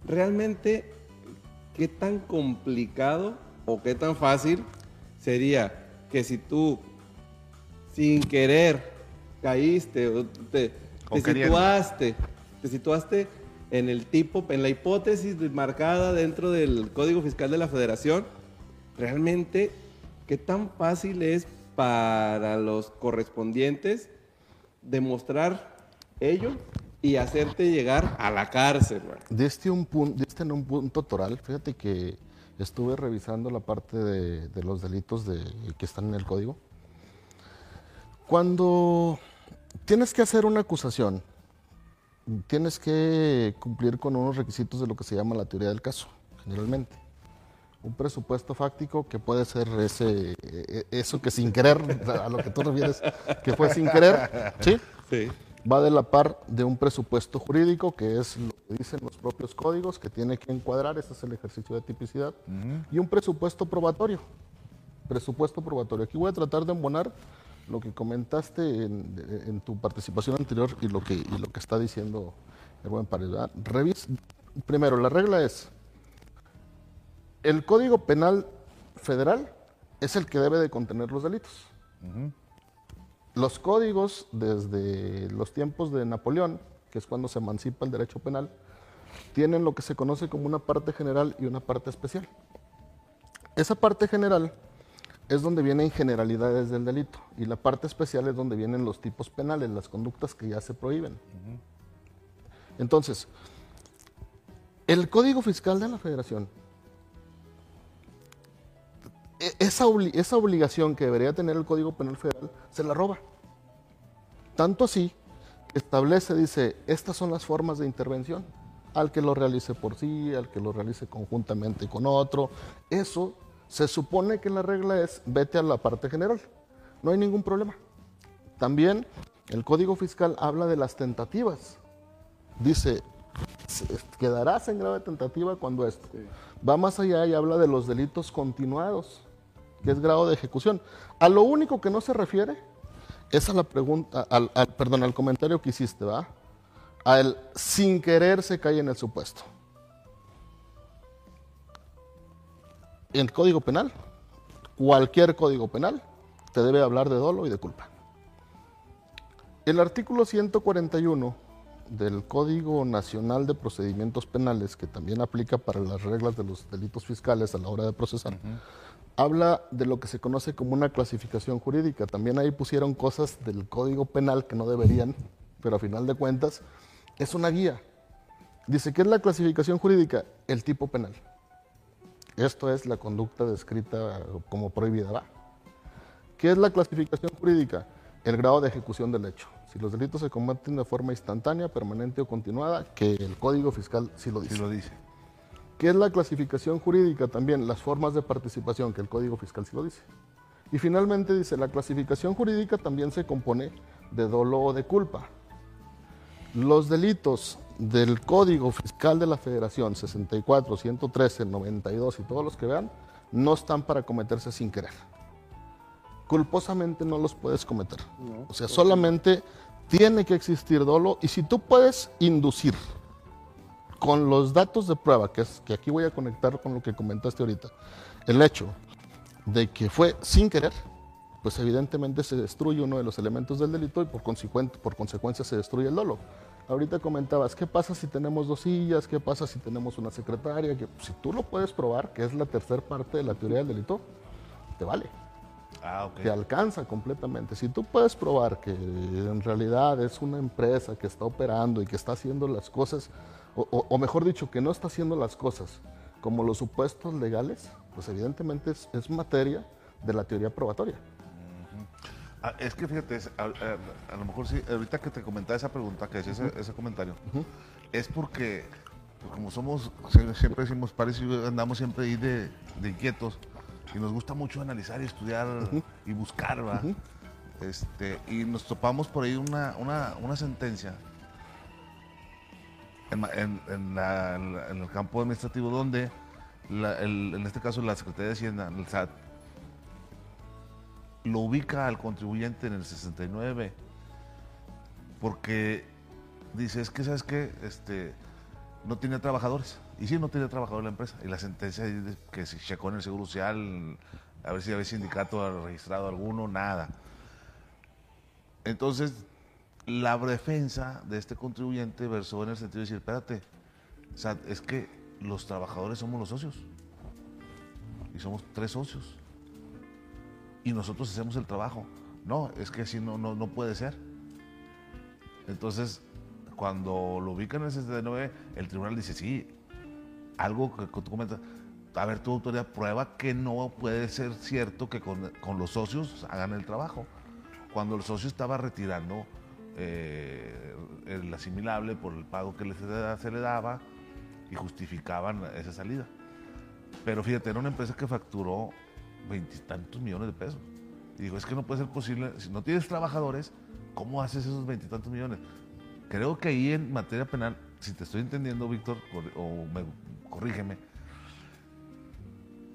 realmente qué tan complicado o qué tan fácil sería que si tú sin querer caíste o te, O te queriendo. situaste, te situaste en el tipo, en la hipótesis marcada dentro del Código Fiscal de la Federación, realmente qué tan fácil es para los correspondientes demostrar ello y hacerte llegar a la cárcel. güey. Diste, un pun- diste en un punto toral. Fíjate que estuve revisando la parte de, de los delitos de, que están en el código. Cuando tienes que hacer una acusación, tienes que cumplir con unos requisitos de lo que se llama la teoría del caso, generalmente. Un presupuesto fáctico que puede ser ese, eh, eso que sin querer, a lo que tú refieres, que fue sin querer, ¿sí? Sí. va de la par de un presupuesto jurídico, que es lo que dicen los propios códigos, que tiene que encuadrar, este es el ejercicio de tipicidad, y un presupuesto probatorio. Presupuesto probatorio. Aquí voy a tratar de embonar lo que comentaste en, en tu participación anterior y lo que, y lo que está diciendo el buen Paredes. Revis, primero, la regla es, el Código Penal Federal es el que debe de contener los delitos. Los códigos desde los tiempos de Napoleón, que es cuando se emancipa el derecho penal, tienen lo que se conoce como una parte general y una parte especial. Esa parte general es donde vienen generalidades del delito y la parte especial es donde vienen los tipos penales, las conductas que ya se prohíben. Entonces, el Código Fiscal de la Federación, e- esa, esa obligación que debería tener el Código Penal Federal se la roba. Tanto así, establece, dice, estas son las formas de intervención. Al que lo realice por sí, al que lo realice conjuntamente con otro. Eso se supone que la regla es, vete a la parte general. No hay ningún problema. También el Código Fiscal habla de las tentativas. Dice, quedarás en grave tentativa cuando esto. Va más allá y habla de los delitos continuados, que es grado de ejecución. A lo único que no se refiere es a la pregunta, al, perdón, al comentario que hiciste, ¿va? Al sin querer se cae en el supuesto. El Código Penal, cualquier Código Penal, te debe hablar de dolo y de culpa. El artículo 141 del Código Nacional de Procedimientos Penales, que también aplica para las reglas de los delitos fiscales a la hora de procesar, habla de lo que se conoce como una clasificación jurídica. También ahí pusieron cosas del Código Penal que no deberían, pero a final de cuentas es una guía. Dice, ¿qué es la clasificación jurídica? El tipo penal. Esto es la conducta descrita como prohibida. ¿va? ¿Qué es la clasificación jurídica? El grado de ejecución del hecho. Si los delitos se combaten de forma instantánea, permanente o continuada, que el Código Fiscal sí lo dice. Sí lo dice. ¿Qué es la clasificación jurídica? También las formas de participación, que el Código Fiscal sí lo dice. Y finalmente dice, la clasificación jurídica también se compone de dolo o de culpa. Los delitos del Código Fiscal de la Federación, 64, 113, 92 y todos los que vean, no están para cometerse sin querer. Culposamente no los puedes cometer. o sea, solamente tiene que existir dolo y si tú puedes inducir con los datos de prueba, que, es, que aquí voy a conectar con lo que comentaste ahorita, el hecho de que fue sin querer, pues evidentemente se destruye uno de los elementos del delito y por, consecuente, por consecuencia se destruye el dolo. Ahorita comentabas, ¿qué pasa si tenemos dos sillas? ¿Qué pasa si tenemos una secretaria? Que, si tú lo puedes probar, que es la tercera parte de la teoría del delito, te vale. Ah, ok. Te alcanza completamente. Si tú puedes probar que en realidad es una empresa que está operando y que está haciendo las cosas, o, o- o mejor dicho, que no está haciendo las cosas como los supuestos legales, pues evidentemente es, es materia de la teoría probatoria. Ah, es que fíjate, es- a, a- a lo mejor sí, ahorita que te comentaba esa pregunta, que decía ese, ese comentario, es porque, pues, como somos, sie- siempre decimos pares y andamos siempre ahí de, de inquietos, y nos gusta mucho analizar y estudiar y buscar, ¿va? Este, y nos topamos por ahí una, una, una sentencia en, en- en la- en el campo administrativo donde, la- el- en este caso la Secretaría de Hacienda, lo ubica al contribuyente en el 69 porque dice, es que, ¿sabes qué? Este, no tiene trabajadores. Y sí, no tiene trabajadores la empresa. Y la sentencia dice que se checó en el Seguro Social, a ver si había sindicato registrado alguno, nada. Entonces, la defensa de este contribuyente versó en el sentido de decir, espérate, o sea, es que los trabajadores somos los socios. Y somos tres socios y nosotros hacemos el trabajo. No, es que así no, no, no puede ser. Entonces, cuando lo ubican en el 69, el tribunal dice, sí, algo que, tú comentas, a ver, tu autoridad prueba que no puede ser cierto que con, con los socios hagan el trabajo. Cuando el socio estaba retirando eh, el asimilable por el pago que le se, le daba y justificaban esa salida. Pero fíjate, era una empresa que facturó veintitantos millones de pesos. Y digo, es que no puede ser posible, si no tienes trabajadores, ¿cómo haces esos veintitantos millones? Creo que ahí en materia penal, si te estoy entendiendo, Víctor, o me, corrígeme,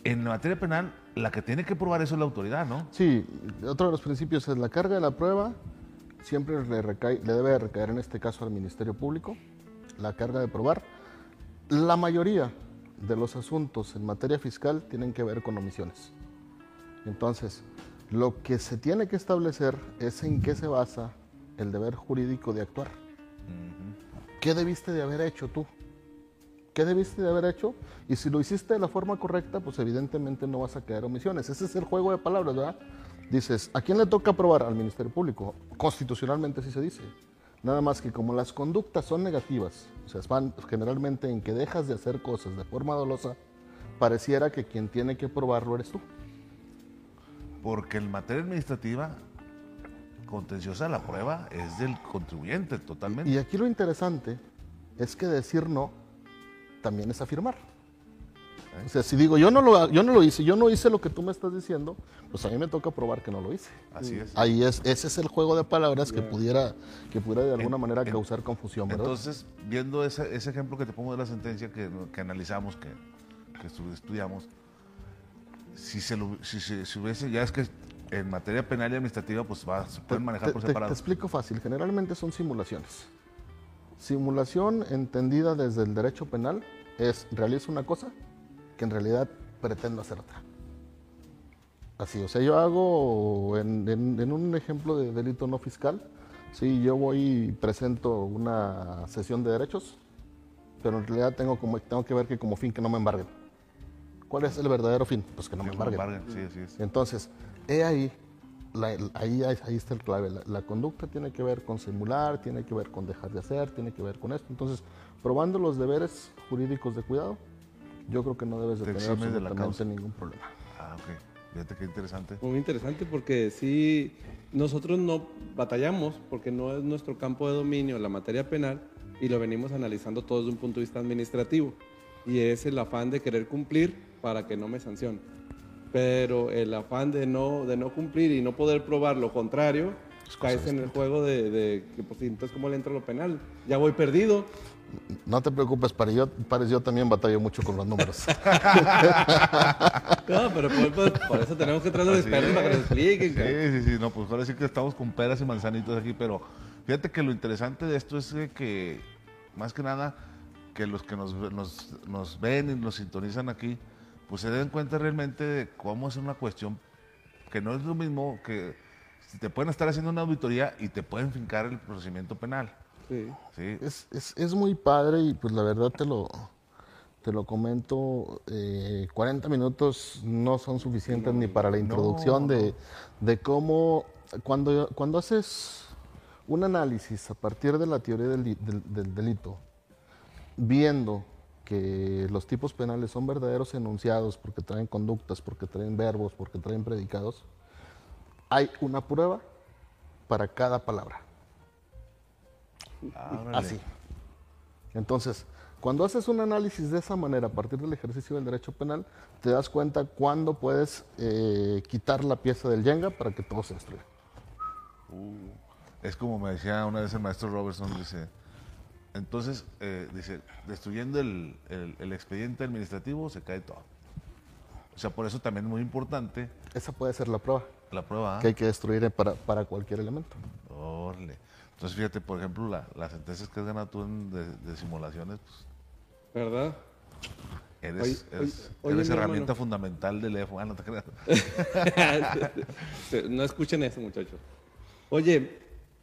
en materia penal, la que tiene que probar eso es la autoridad, ¿no? Sí, otro de los principios es la carga de la prueba, siempre le, recae- le debe recaer en este caso al Ministerio Público, la carga de probar. La mayoría de los asuntos en materia fiscal tienen que ver con omisiones. Entonces, lo que se tiene que establecer es en qué se basa el deber jurídico de actuar. ¿Qué debiste de haber hecho tú? ¿Qué debiste de haber hecho? Y si lo hiciste de la forma correcta, pues evidentemente no vas a caer omisiones. Ese es el juego de palabras, ¿verdad? Dices, ¿a quién le toca aprobar? Al Ministerio Público. Constitucionalmente así se dice. Nada más que como las conductas son negativas, o sea, van generalmente en que dejas de hacer cosas de forma dolosa, pareciera que quien tiene que probarlo eres tú. Porque en materia administrativa, contenciosa, la prueba es del contribuyente totalmente. Y aquí lo interesante es que decir no también es afirmar. O sea, si digo yo no lo, yo no lo hice, yo no hice lo que tú me estás diciendo, pues a mí me toca probar que no lo hice. Así es. Ahí es, ese es el juego de palabras que pudiera, que pudiera de alguna En- manera en- causar confusión, ¿verdad? Entonces, viendo ese, ese ejemplo que te pongo de la sentencia que, que analizamos, que, que estu- estudiamos, si se, lo- si, se- si hubiese, ya es que en materia penal y administrativa, pues va, se pueden manejar te, por te- separado. te explico fácil, generalmente son simulaciones. Simulación entendida desde el derecho penal es realizo una cosa que en realidad pretendo hacer otra. Así, o sea, yo hago en, en- en un ejemplo de delito no fiscal, sí, yo voy y presento una sesión de derechos, pero en realidad tengo, como, tengo que ver que como fin que no me embarguen. ¿Cuál es el verdadero fin? Pues que no me Que no embarguen. embarguen, Sí, así es. Entonces, he ahí, la- ahí, ahí está el clave. La, la conducta tiene que ver con simular, tiene que ver con dejar de hacer, tiene que ver con esto. Entonces, probando los deberes jurídicos de cuidado, yo creo que no debes de Te tener eximes de la absolutamente causa. ningún problema. Ah, ok. Fíjate qué interesante. Muy interesante porque sí, nosotros no batallamos porque no es nuestro campo de dominio la materia penal y lo venimos analizando todo desde un punto de vista administrativo. Y es el afán de querer cumplir para que no me sancionen. Pero el afán de no, de no cumplir y no poder probar lo contrario, caes en el juego de, de que, pues, entonces, ¿cómo le entra lo penal? Ya voy perdido. No te preocupes, para yo, Pares, yo también batallo mucho con los números. No, pero por, por- por eso tenemos que traer a los expertos para que nos expliquen. Sí, cara. sí, sí, no, pues ahora sí que estamos con peras y manzanitos aquí, pero fíjate que lo interesante de esto es que, más que nada, que los que nos, nos, nos ven y nos sintonizan aquí, pues se den cuenta realmente de cómo es una cuestión que no es lo mismo que si te pueden estar haciendo una auditoría y te pueden fincar el procedimiento penal. Sí. Sí. Es, es, es muy padre y pues la verdad te lo, te lo comento, eh, 40 minutos no son suficientes ni para la introducción de, de cómo, cuando, cuando haces un análisis a partir de la teoría del, di- del- del delito, viendo que los tipos penales son verdaderos enunciados porque traen conductas, porque traen verbos, porque traen predicados, hay una prueba para cada palabra. Ah. Así. Entonces, cuando haces un análisis de esa manera a partir del ejercicio del derecho penal, te das cuenta cuándo puedes eh, quitar la pieza del Jenga para que todo se destruya. Es como me decía una vez el maestro Robertson, dice, entonces, eh, dice, destruyendo el, el- el expediente administrativo se cae todo. O sea, por eso también es muy importante Esa puede ser la prueba la prueba. ¿ah? que hay que destruir para, para cualquier elemento. Órale. Entonces, fíjate, por ejemplo, la- las sentencias que has ganado tú en de, de simulaciones, pues, ¿Verdad? eres, Oye, eres- oye, eres mi herramienta hermano. fundamental del EFO. Ah, no te creas. no escuchen eso, muchachos. Oye,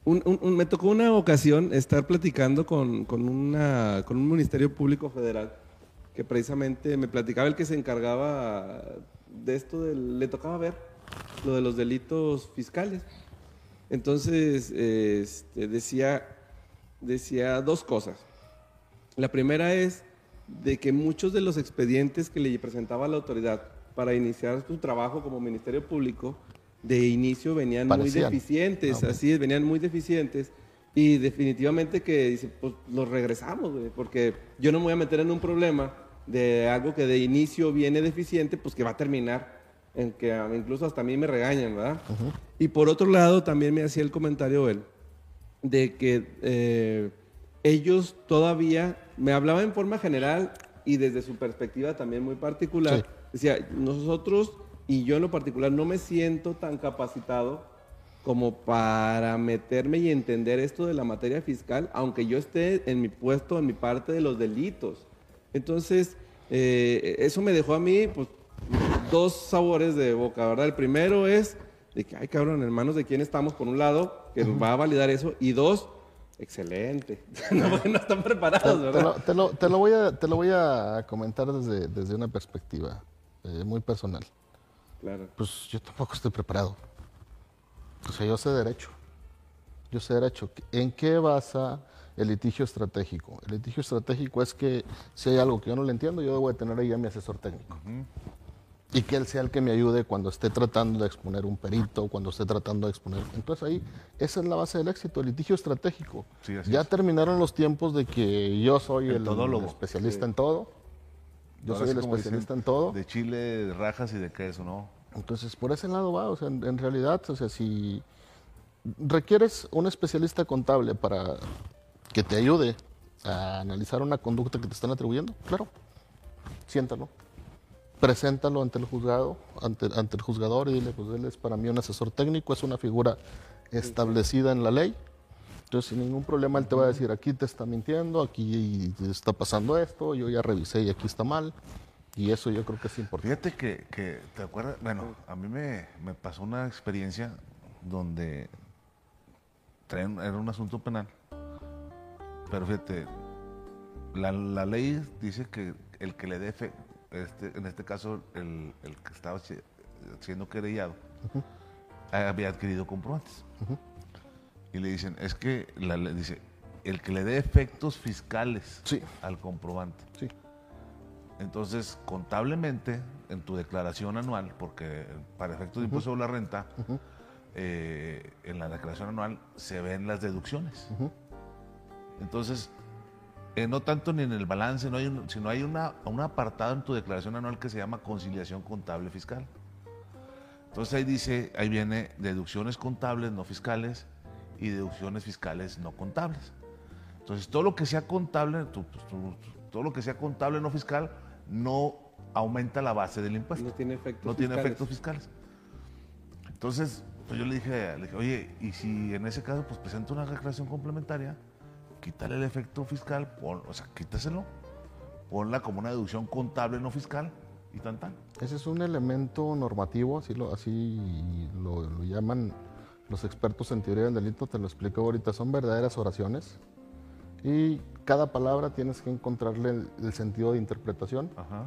un- un- un- me tocó una ocasión estar platicando con, con una, con un ministerio público federal que precisamente me platicaba el que se encargaba de esto, del- le tocaba ver lo de los delitos fiscales. Entonces, este, decía, decía dos cosas. La primera es de que muchos de los expedientes que le presentaba la autoridad para iniciar su trabajo como Ministerio Público, de inicio venían Parecían. muy deficientes, Ah, así es, venían muy deficientes. Y definitivamente que dice, pues los regresamos, güey, porque yo no me voy a meter en un problema de algo que de inicio viene deficiente, pues que va a terminar en que incluso hasta a mí me regañan, ¿verdad? Y por otro lado, también me hacía el comentario él, de que eh, ellos todavía, me hablaba en forma general y desde su perspectiva también muy particular, Sí. decía, nosotros y yo en lo particular no me siento tan capacitado como para meterme y entender esto de la materia fiscal, aunque yo esté en mi puesto, en mi parte de los delitos. Entonces, eh, eso me dejó a mí, pues, dos sabores de boca, ¿verdad? El primero es de que, ay, cabrón, en manos de quién estamos, por un lado, que va a validar eso, y dos, excelente. no, no están preparados, te ¿verdad? lo, te lo- te lo voy, a, te lo voy a comentar desde, desde una perspectiva eh, muy personal. Claro. Pues yo tampoco estoy preparado. O sea, yo sé derecho. Yo sé derecho. ¿En qué basa el litigio estratégico? El litigio estratégico es que si hay algo que yo no le entiendo, yo debo de tener ahí a mi asesor técnico. Y que él sea el que me ayude cuando esté tratando de exponer un perito, cuando esté tratando de exponer. Entonces ahí, esa es la base del éxito, el litigio estratégico. Sí, ya es. terminaron los tiempos de que yo soy El especialista en todo. Yo Ahora soy el especialista dicen, en todo. De chile, de rajas y de queso, ¿no? Entonces, por ese lado va, o sea, en, en realidad, o sea, si requieres un especialista contable para que te ayude a analizar una conducta que te están atribuyendo, claro, siéntalo, preséntalo ante el juzgado, ante, ante el juzgador y dile, pues él es para mí un asesor técnico, es una figura establecida en la ley. Entonces, sin ningún problema, él te va a decir, aquí te está mintiendo, aquí está pasando esto, yo ya revisé y aquí está mal. Y eso yo creo que es importante. Fíjate que, ¿te acuerdas? Bueno, a mí me, me pasó una experiencia donde era un asunto penal. Pero fíjate, la, la ley dice que el que le dé fe, este, en este caso el, el que estaba si- siendo querellado, había adquirido comprobantes. Y le dicen, es que la ley dice, el que le dé efectos fiscales Sí. al comprobante. Sí. Entonces, contablemente, en tu declaración anual, porque para efectos de impuesto sobre la renta, eh, en la declaración anual se ven las deducciones. Entonces, eh, no tanto ni en el balance, no hay un- sino hay una, un apartado en tu declaración anual que se llama conciliación contable fiscal. Entonces ahí dice, ahí viene deducciones contables no fiscales y deducciones fiscales no contables. Entonces todo lo que sea contable, tu- tu- tu- todo lo que sea contable no fiscal, no aumenta la base del impuesto. No tiene efectos No tiene fiscales. efectos fiscales. Entonces, pues yo le dije, le dije, oye, y si en ese caso pues presenta una declaración complementaria, quítale el efecto fiscal, pon- o sea, quítaselo, ponla como una deducción contable no fiscal y tan tan. Ese es un elemento normativo, así lo, así lo, lo llaman los expertos en teoría del delito, te lo explico ahorita, son verdaderas oraciones Y cada palabra tienes que encontrarle el, el sentido de interpretación. Ajá.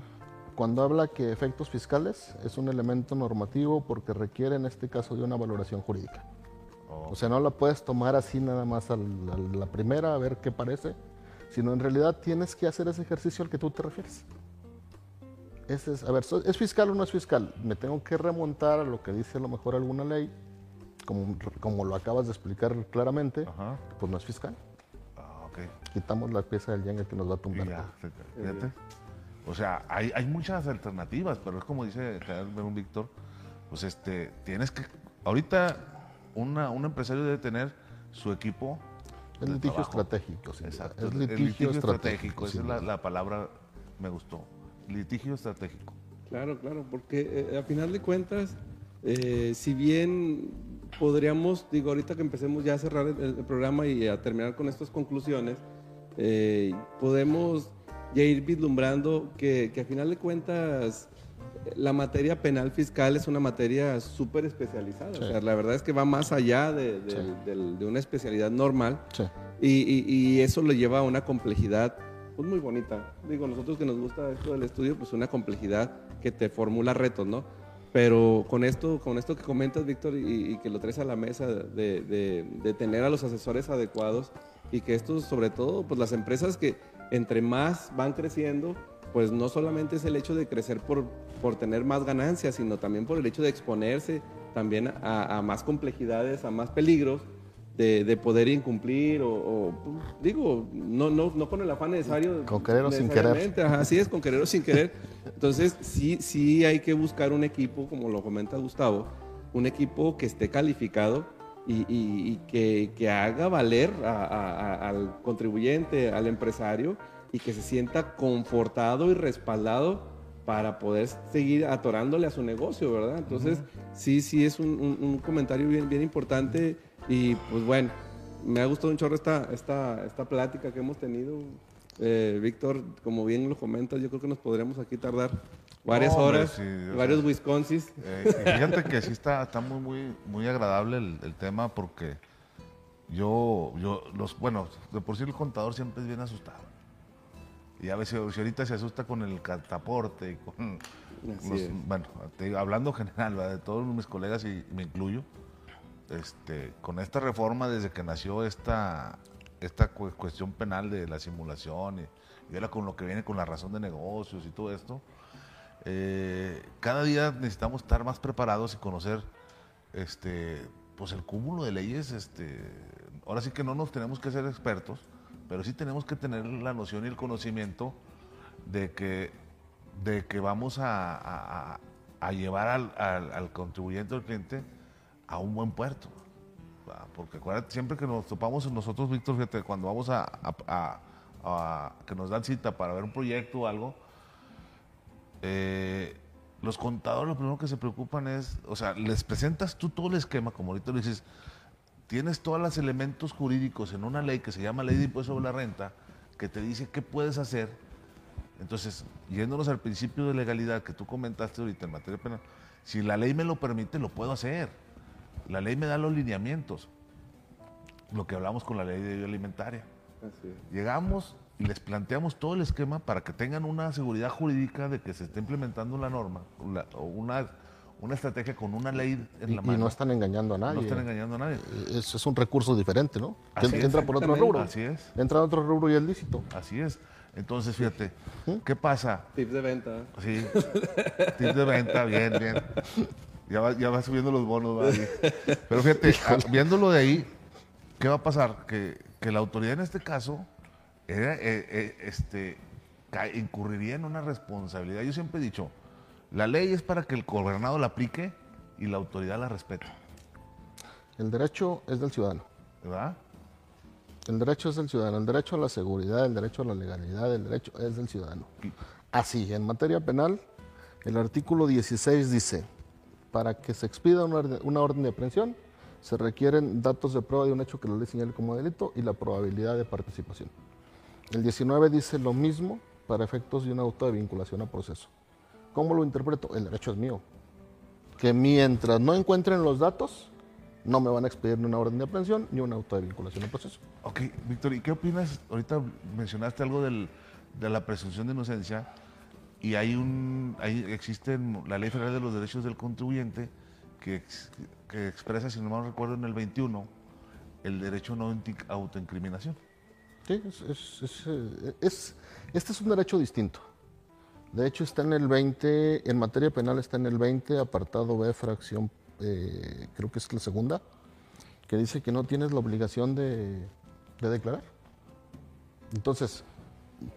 Cuando habla que efectos fiscales es un elemento normativo porque requiere en este caso de una valoración jurídica. Oh, O sea, no la puedes tomar así nada más al- a la primera a ver qué parece, sino en realidad tienes que hacer ese ejercicio al que tú te refieres. Ese es, a ver, ¿so- ¿es fiscal o no es fiscal? Me tengo que remontar a lo que dice a lo mejor alguna ley, como, como lo acabas de explicar claramente, Ajá. pues no es fiscal. Ah, ok. Quitamos la pieza del Jenga que nos va a Y tumbar. ya, fíjate. O sea, hay, hay muchas alternativas, pero es como dice Verón Víctor, pues este, tienes que, ahorita una, un empresario debe tener su equipo. Es de litigio trabajo. estratégico. duda. Exacto. Es el litigio, estratégico. Esa es la, la palabra, me gustó. Litigio estratégico. Claro, claro, porque eh, a final de cuentas, eh, si bien podríamos, digo, ahorita que empecemos ya a cerrar el, el programa y a terminar con estas conclusiones, eh, podemos ya ir vislumbrando que, que a final de cuentas la materia penal fiscal es una materia súper especializada. Sí. O sea, la verdad es que va más allá de, de- Sí. del- de una especialidad normal. Sí. Y, y- y eso lo lleva a una complejidad pues, muy bonita. Digo, nosotros que nos gusta esto del estudio, pues una complejidad que te formula retos, ¿no? Pero con esto, con esto que comentas, Víctor, y, y que lo traes a la mesa de, tener a los asesores adecuados y que esto, sobre todo, pues las empresas que entre más van creciendo, pues no solamente es el hecho de crecer por, por tener más ganancias, sino también por el hecho de exponerse también a, a más complejidades, a más peligros de, de poder incumplir o, o, digo, no, no, no con el afán necesario. Con querer o sin querer. Ajá, así es, con querer o sin querer. Entonces, sí, sí hay que buscar un equipo, como lo comenta Gustavo, un equipo que esté calificado y, y- y que, que haga valer a- a- a- al contribuyente, al empresario, y que se sienta confortado y respaldado para poder seguir atorándole a su negocio, ¿verdad? Entonces, sí, sí es un, un- un comentario bien, bien importante y pues bueno, me ha gustado un chorro esta, esta, esta plática que hemos tenido. Eh, Víctor, como bien lo comentas, yo creo que nos podríamos aquí tardar varias No, horas, sí, varios Wisconsin. Eh, fíjate que sí está, está muy, muy, muy agradable el, el tema porque yo, yo, los, bueno, de por sí el contador siempre es bien asustado. Y a veces, si ahorita se asusta con el cataporte y con los- bueno, te hablando general, ¿verdad? de todos mis colegas y me incluyo, este, con esta reforma desde que nació esta, esta cu- cuestión penal de la simulación y, y ahora con lo que viene con la razón de negocios y todo esto, eh, cada día necesitamos estar más preparados y conocer este, pues el cúmulo de leyes. Este, ahora sí que no nos tenemos que ser expertos, pero sí tenemos que tener la noción y el conocimiento de que, de que vamos a, llevar al, al- al contribuyente o al cliente a un buen puerto. ¿va? Porque acuérdate, siempre que nos topamos nosotros, Víctor, fíjate, cuando vamos a- que nos dan cita para ver un proyecto o algo, eh, los contadores lo primero que se preocupan es, o sea, les presentas tú todo el esquema, como ahorita lo dices, tienes todos los elementos jurídicos en una ley que se llama Ley de Impuesto sobre la Renta, que te dice qué puedes hacer. Entonces, yéndonos al principio de legalidad que tú comentaste ahorita en materia penal, si la ley me lo permite, lo puedo hacer. La ley me da los lineamientos. Lo que hablamos con la ley de alimentaria. Así es. Llegamos y les planteamos todo el esquema para que tengan una seguridad jurídica de que se está implementando la norma o una, una estrategia con una ley en Y, la y mano. no están engañando a nadie. No están engañando a nadie. Es, es un recurso diferente, ¿no? Que, que entra por otro rubro. Así es, Entra en otro rubro y es lícito. así es. Entonces, fíjate, ¿qué pasa? Tips de venta. Sí, tip de venta, bien, bien. Ya va, ya va subiendo los bonos, va ahí. Pero fíjate, viéndolo de ahí, ¿qué va a pasar? Que, que la autoridad en este caso era, eh, eh, este, incurriría en una responsabilidad. Yo siempre he dicho, la ley es para que el gobernado la aplique y la autoridad la respete, El derecho es del ciudadano. ¿verdad? El derecho es del ciudadano. El derecho a la seguridad, el derecho a la legalidad, el derecho es del ciudadano. Así, en materia penal, el artículo 16 dice, para que se expida una, orde- una orden de aprehensión, se requieren datos de prueba de un hecho que la ley señale como delito y la probabilidad de participación. El 19 dice lo mismo para efectos de un auto de vinculación a proceso. ¿Cómo lo interpreto? El derecho es mío. Que mientras no encuentren los datos, no me van a expedir ni una orden de aprehensión ni una auto de vinculación al proceso. Ok, Víctor, ¿y qué opinas? Ahorita mencionaste algo del, de la presunción de inocencia y hay un, ahí existe la Ley Federal de los Derechos del Contribuyente que, ex- que expresa, si no mal recuerdo, en el 21, el derecho a no autoincriminación. Sí, es, es- es, eh, es- este es un derecho distinto. De hecho, está en el 20, en materia penal está en el 20, apartado B, fracción, eh, creo que es la segunda, que dice que no tienes la obligación de, de declarar. Entonces,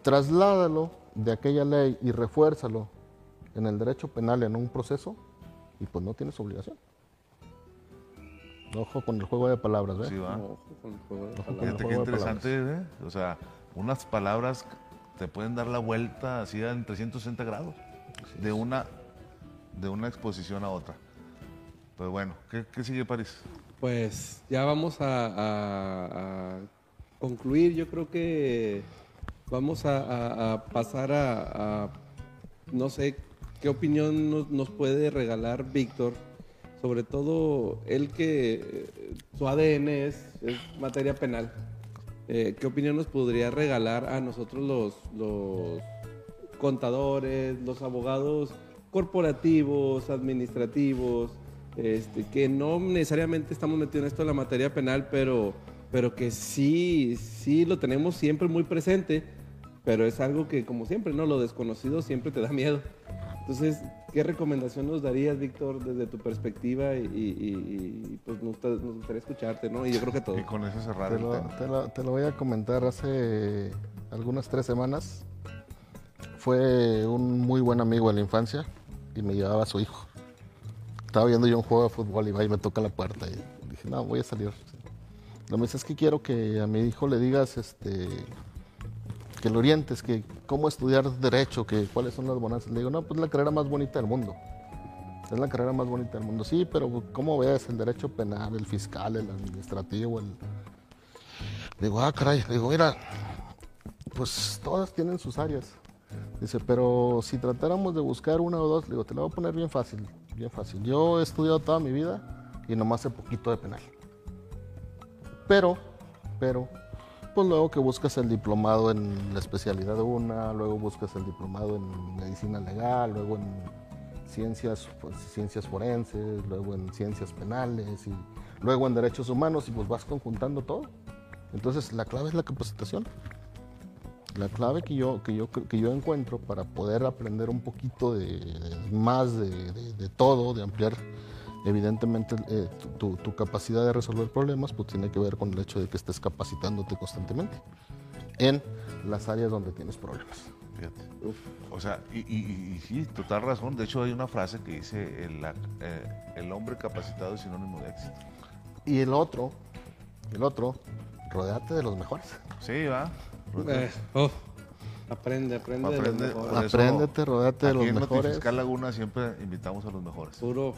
trasládalo de aquella ley y refuérzalo en el derecho penal en un proceso y pues no tienes obligación. Ojo con el juego de palabras, ¿ves? Sí, va. Ojo con el juego de Ojo palabras. Fíjate qué interesante, ¿eh? O sea, unas palabras te pueden dar la vuelta así en 360 grados de una, de una exposición a otra. Pero bueno, ¿qué, qué sigue París? Pues ya vamos a, a- a concluir. Yo creo que vamos a, pasar a, no sé, qué opinión nos, nos puede regalar Víctor. Sobre todo él que eh, su ADN es, es materia penal. Eh, ¿Qué opinión nos podría regalar a nosotros los, los contadores, los abogados corporativos, administrativos, este, que no necesariamente estamos metidos en esto de la materia penal, pero, pero que sí, sí lo tenemos siempre muy presente, pero es algo que como siempre, ¿no? Lo desconocido siempre te da miedo. Entonces, ¿qué recomendación nos darías, Víctor, desde tu perspectiva? Y, y- y, pues nos, gusta- nos gustaría escucharte, ¿no? Y yo creo que todo. Y con eso cerrar Te el lo, tema. te lo- te lo voy a comentar hace algunas tres semanas. Fue un muy buen amigo de la infancia y me llevaba a su hijo. Estaba viendo yo un juego de fútbol y va y me toca la puerta y dije, no, voy a salir. Lo me dice, es que quiero que a mi hijo le digas este, que lo orientes, que cómo estudiar derecho, que cuáles son las bonanzas. Le digo, no, pues la carrera más bonita del mundo. Es la carrera más bonita del mundo. Sí, pero ¿cómo ves el derecho penal, el fiscal, el administrativo, el, Digo, ah, caray. Digo, mira, pues todas tienen sus áreas. Dice, pero si tratáramos de buscar una o dos, digo, te la voy a poner bien fácil, bien fácil. Yo he estudiado toda mi vida y nomás sé poquito de penal. Pero, pero, pues luego que buscas el diplomado en la especialidad de una, luego buscas el diplomado en medicina legal, luego en ciencias, pues, ciencias forenses, luego en ciencias penales y luego en derechos humanos y pues vas conjuntando todo. Entonces la clave es la capacitación. La clave que yo, que yo, que yo encuentro para poder aprender un poquito de, de- más de, todo, de ampliar evidentemente eh, tu, tu- tu capacidad de resolver problemas, pues tiene que ver con el hecho de que estés capacitándote constantemente en las áreas donde tienes problemas. Fíjate. O sea, y, y- y sí, total razón. De hecho, hay una frase que dice: el, eh, el hombre capacitado es sinónimo de éxito. Y el otro, el otro, rodeate de los mejores. Sí, va. Eh, oh, aprende, aprende. de los Aprende- mejores. Apréndete, rodeate de aquí los en mejores. Notifiscal Laguna siempre invitamos a los mejores. Puro.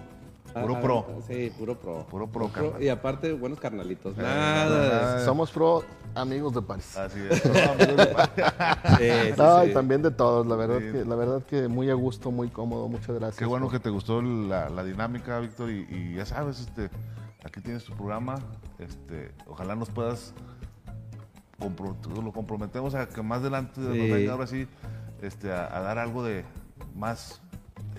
Puro ah, pro. ah, Sí, puro pro. Puro pro, carnal. Y aparte, buenos carnalitos. Eh, Nada. nada. de- Somos pro amigos de París. Así es. No, amigos de París. Sí, sí, No, sí. y también de todos, la verdad, Sí. que, la verdad que muy a gusto, muy cómodo, muchas gracias. Qué bueno por- que te gustó la, la dinámica, Víctor, y, y ya sabes, este, aquí tienes tu programa, este, ojalá nos puedas, compro- lo comprometemos a que más adelante nos venga ahora sí, este, a, a dar algo de más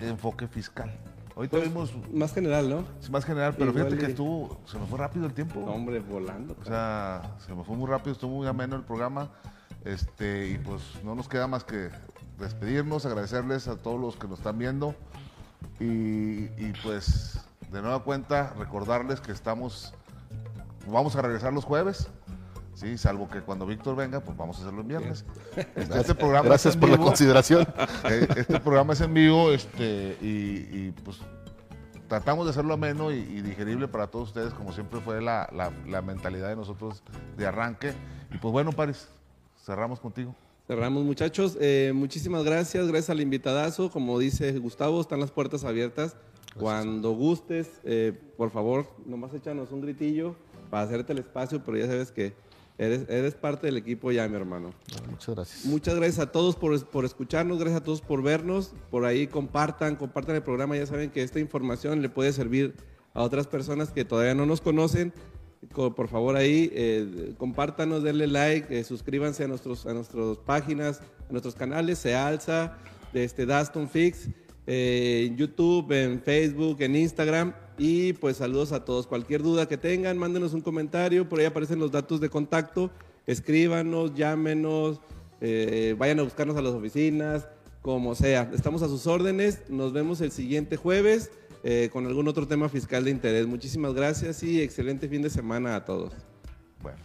enfoque fiscal. Ahorita Pues, vimos Más general, ¿no? es más general, pero igual fíjate que y- estuvo, se nos fue rápido el tiempo. No, hombre, volando. O sea, se me fue muy rápido, estuvo muy ameno el programa. Este, y pues no nos queda más que despedirnos, agradecerles a todos los que nos están viendo. Y, y, pues, de nueva cuenta, recordarles que estamos, vamos a regresar los jueves. Sí, salvo que cuando Víctor venga, pues vamos a hacerlo en viernes. Este, este programa Gracias es en por la vivo. consideración. Eh, Este programa es en vivo este, y, y, pues tratamos de hacerlo ameno y, y digerible para todos ustedes, como siempre fue la, la- la mentalidad de nosotros de arranque. Y pues bueno, Paris, cerramos contigo. Cerramos, muchachos. Eh, muchísimas gracias. Gracias al invitadazo. Como dice Gustavo, están las puertas abiertas. Cuando gustes, eh, por favor, nomás échanos un gritillo para hacerte el espacio, pero ya sabes que eres, eres parte del equipo ya, mi hermano. Muchas gracias. Muchas gracias a todos por, por escucharnos, gracias a todos por vernos. Por ahí compartan, compartan el programa. Ya saben que esta información le puede servir a otras personas que todavía no nos conocen, por favor ahí eh, compártanos, denle like, eh, suscríbanse a, nuestros, a nuestras páginas, a nuestros canales, se alza, de este Daston Fix, eh, en YouTube, en Facebook, en Instagram. Y pues saludos a todos. Cualquier duda que tengan, mándenos un comentario, por ahí aparecen los datos de contacto, escríbanos, llámenos, vayan a buscarnos a las oficinas, como sea. Estamos a sus órdenes, nos vemos el siguiente jueves. Eh, con algún otro tema fiscal de interés. Muchísimas gracias y excelente fin de semana a todos. Bueno.